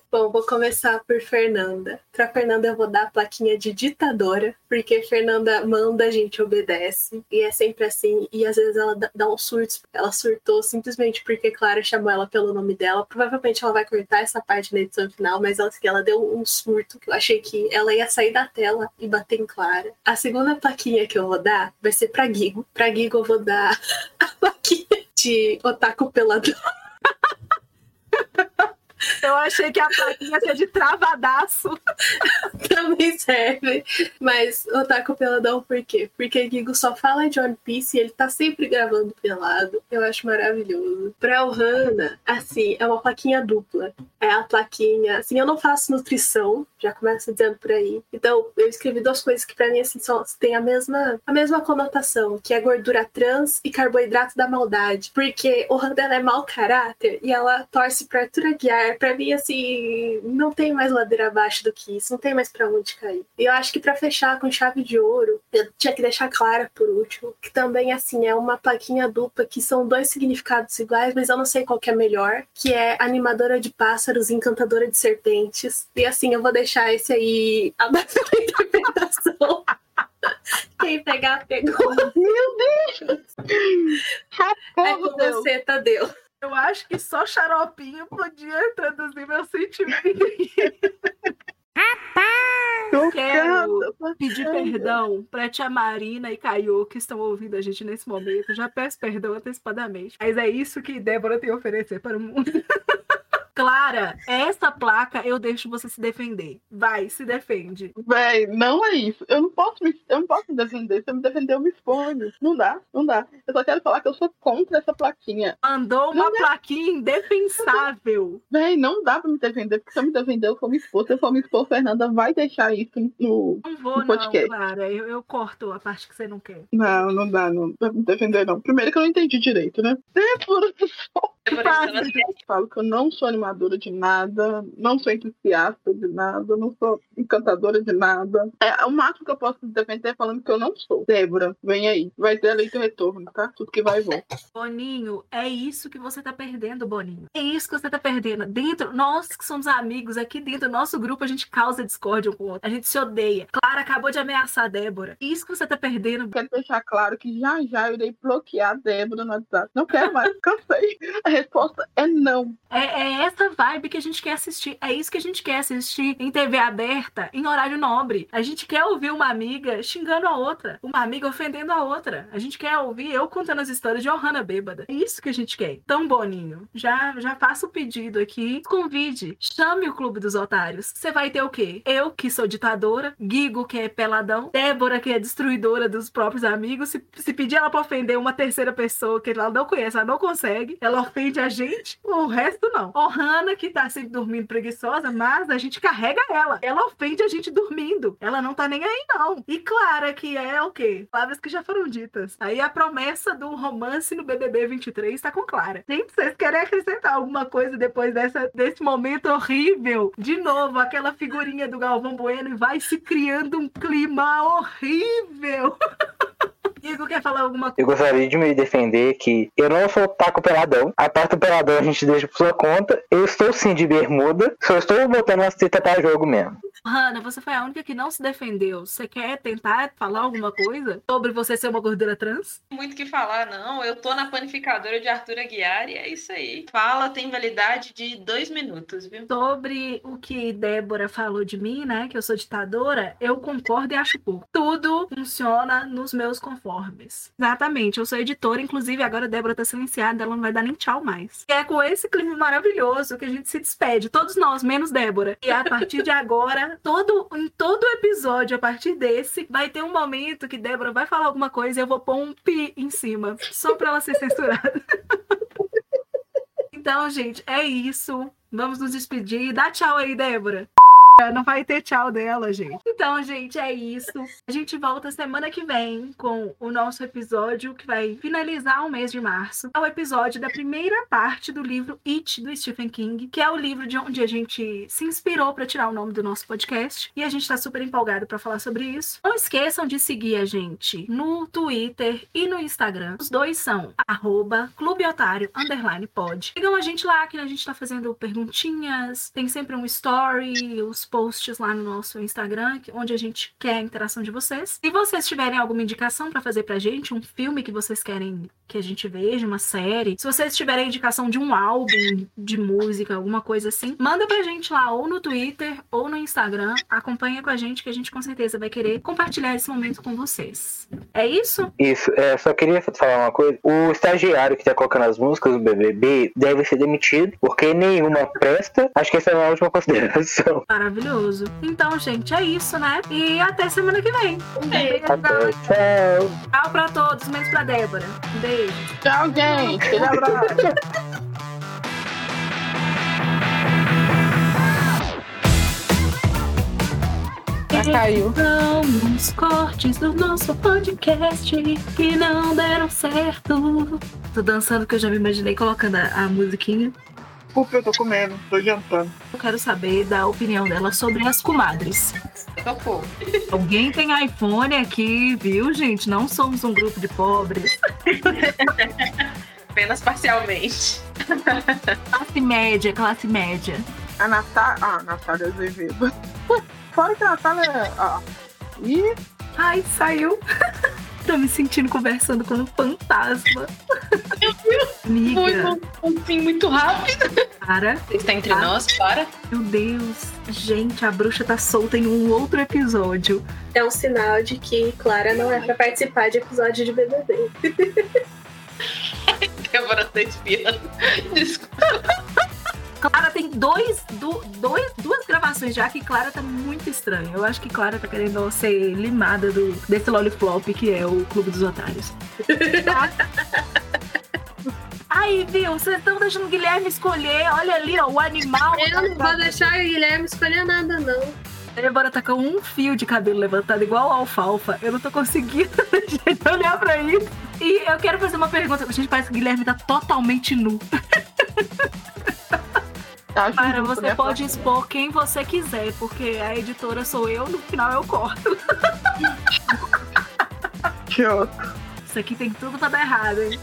Bom, vou começar por Fernanda. Pra Fernanda eu vou dar a plaquinha de ditadora, porque Fernanda manda, a gente obedece. E é sempre assim. E às vezes ela dá um surto. Ela surtou simplesmente porque Clara chamou ela pelo nome dela. Provavelmente ela vai cortar essa parte na edição final, mas ela, ela deu um surto que eu achei que ela ia sair da tela e bater em Clara. A segunda plaquinha que eu vou dar vai ser pra Gigo. Pra Gigo eu vou dar <laughs> a plaquinha de Otaku Pelador. <laughs> Eu achei que a plaquinha ia de travadaço. <laughs> Também serve. Mas Otaku Peladão, por quê? Porque Gigo só fala de One Piece e ele tá sempre gravando pelado. Eu acho maravilhoso. Pra Ohana, assim, é uma plaquinha dupla. É a plaquinha. Assim, eu não faço nutrição, já começa dizendo por aí. Então, eu escrevi duas coisas que pra mim, assim, só têm a mesma, a mesma conotação, que é gordura trans e carboidrato da maldade. Porque Ohana é mau caráter e ela torce pra Arthur Aguiar pra mim, assim, não tem mais ladeira abaixo do que isso, não tem mais pra onde cair. E eu acho que para fechar com chave de ouro, eu tinha que deixar clara por último, que também, assim, é uma plaquinha dupla que são dois significados iguais, mas eu não sei qual que é melhor, que é animadora de pássaros e encantadora de serpentes. E assim, eu vou deixar esse aí da <laughs> interpretação. Quem pegar, pegou. Meu Deus! É com você, Tadeu. Eu acho que só xaropinho podia traduzir meu sentimento. Quero pedir perdão pra tia Marina e Caio que estão ouvindo a gente nesse momento. Já peço perdão antecipadamente. Mas é isso que Débora tem a oferecer para o mundo. <laughs> Clara, essa placa eu deixo você se defender. Vai, se defende. Véi, não é isso. Eu não posso me, eu não posso me defender. Se eu me defender, eu me exponho. Não dá, não dá. Eu só quero falar que eu sou contra essa plaquinha. Mandou uma plaquinha indefensável. Véi, não dá pra me defender, porque se eu me defender, eu for me expor. Se eu for me expor, Fernanda vai deixar isso no, Não vou, no podcast. não, Clara. Eu, eu corto a parte que você não quer. Não, não dá, não. Pra me defender, não. Primeiro que eu não entendi direito, né? <laughs> É por Eu falo que eu não sou animadora de nada, não sou entusiasta de nada, não sou encantadora de nada. É, o máximo que eu posso defender é falando que eu não sou. Débora, vem aí. Vai ter a lei do retorno, tá? Tudo que vai e volta. Boninho, é isso que você tá perdendo, Boninho. É isso que você tá perdendo. Dentro, nós que somos amigos aqui dentro do nosso grupo, a gente causa discórdia um com o outro. A gente se odeia. Clara acabou de ameaçar a Débora. Isso que você tá perdendo. Quero deixar claro que já já eu irei bloquear a Débora no WhatsApp. Não quero mais, <laughs> cansei. A resposta é não. É, é essa vibe que a gente quer assistir. É isso que a gente quer assistir em TV aberta, em horário nobre. A gente quer ouvir uma amiga xingando a outra, uma amiga ofendendo a outra. A gente quer ouvir eu contando as histórias de Ohana bêbada. É isso que a gente quer. Então, Boninho, já, já faço o pedido aqui. Convide, chame o Clube dos Otários. Você vai ter o quê? Eu, que sou ditadora, Gigo, que é peladão, Débora, que é destruidora dos próprios amigos. Se, se pedir ela pra ofender uma terceira pessoa que ela não conhece, ela não consegue, ela ofende a gente, o resto não. Ohana, que tá sempre dormindo preguiçosa, mas a gente carrega ela. Ela ofende a gente dormindo. Ela não tá nem aí, não. E Clara, que é o quê? Palavras que já foram ditas. Aí a promessa do romance no BBB 23 tá com Clara. Gente, vocês querem acrescentar alguma coisa depois dessa, desse momento horrível? De novo, aquela figurinha do Galvão Bueno e vai se criando um clima horrível. <laughs> Igor quer falar alguma coisa? Eu gostaria de me defender que eu não sou taco peladão. A parte do peladão a gente deixa por sua conta. Eu estou sim de bermuda. Só estou botando as tetas pra jogo mesmo. Hanna, você foi a única que não se defendeu. Você quer tentar falar alguma coisa sobre você ser uma gordura trans? muito o que falar, não. Eu tô na panificadora de Arthur Aguiar e é isso aí. Fala tem validade de dois minutos, viu? Sobre o que Débora falou de mim, né? Que eu sou ditadora, eu concordo e acho pouco. Tudo funciona nos meus conformes. Exatamente, eu sou editora, inclusive agora a Débora tá silenciada, ela não vai dar nem tchau mais. E é com esse clima maravilhoso que a gente se despede, todos nós, menos Débora. E a partir de agora, todo, em todo episódio, a partir desse, vai ter um momento que Débora vai falar alguma coisa e eu vou pôr um pi em cima, só pra ela ser censurada. <laughs> Então, gente, é isso. Vamos nos despedir. Dá tchau aí, Débora. Não vai ter tchau dela, gente. Então, gente, é isso. A gente volta semana que vem com o nosso episódio que vai finalizar o mês de março. É o episódio da primeira parte do livro It, do Stephen King, que é o livro de onde a gente se inspirou para tirar o nome do nosso podcast. E a gente tá super empolgado para falar sobre isso. Não esqueçam de seguir a gente no Twitter e no Instagram. Os dois são arroba clubeotário, underline pod. Sigam a gente lá que a gente tá fazendo perguntinhas. Tem sempre um story, os posts lá no nosso Instagram, onde a gente quer a interação de vocês. Se vocês tiverem alguma indicação para fazer pra gente, um filme que vocês querem que a gente veja, uma série, se vocês tiverem indicação de um álbum de música, alguma coisa assim, manda pra gente lá ou no Twitter ou no Instagram. Acompanha com a gente que a gente com certeza vai querer compartilhar esse momento com vocês. É isso? Isso, é, só queria falar uma coisa. O estagiário que tá colocando as músicas do BBB deve ser demitido, porque nenhuma presta. Acho que essa é a última consideração. <laughs> Maravilhoso. Então, gente, é isso, né? E até semana que vem. Um beijo. Até, tchau. Tchau pra todos, menos pra Débora. Um beijo. Tchau, gente. Aquele abraço. Já caiu. São os cortes do nosso podcast que não deram certo. Tô dançando que eu já me imaginei colocando a, a musiquinha. Porque eu tô comendo, tô jantando. Eu quero saber da opinião dela sobre as comadres. Tocou. Alguém tem iPhone aqui, viu, gente? Não somos um grupo de pobres. Apenas parcialmente. Classe média, classe média. A Natália. Ah, Natália Azevedo. Fora que a Natália. Ah. Ih, Ai, saiu. Tô me sentindo conversando com um fantasma. Amiga, Foi um fim muito rápido. para. Está entre Ah. nós, para. Meu Deus. Gente, a bruxa tá solta em um outro episódio. É um sinal de que Clara não é pra participar de episódio de BBB. <laughs> Débora tá espiando. Desculpa. Clara tem dois, du- dois, duas gravações já que Clara tá muito estranha. Eu acho que Clara tá querendo ser limada do, desse lollipop que é o Clube dos Otários. <laughs> Aí, viu? Vocês estão deixando o Guilherme escolher. Olha ali, ó, o animal. Eu não vou deixar o Guilherme escolher nada, não. A Débora tá com um fio de cabelo levantado igual alfalfa. Eu não tô conseguindo <laughs> de olhar pra isso. E eu quero fazer uma pergunta. Gente, parece que o Guilherme tá totalmente nu. <laughs> acho Para, justo, você né? pode expor quem você quiser, porque a editora sou eu, no final eu corto. Que outro. Isso aqui tem tudo pra dar errado, hein?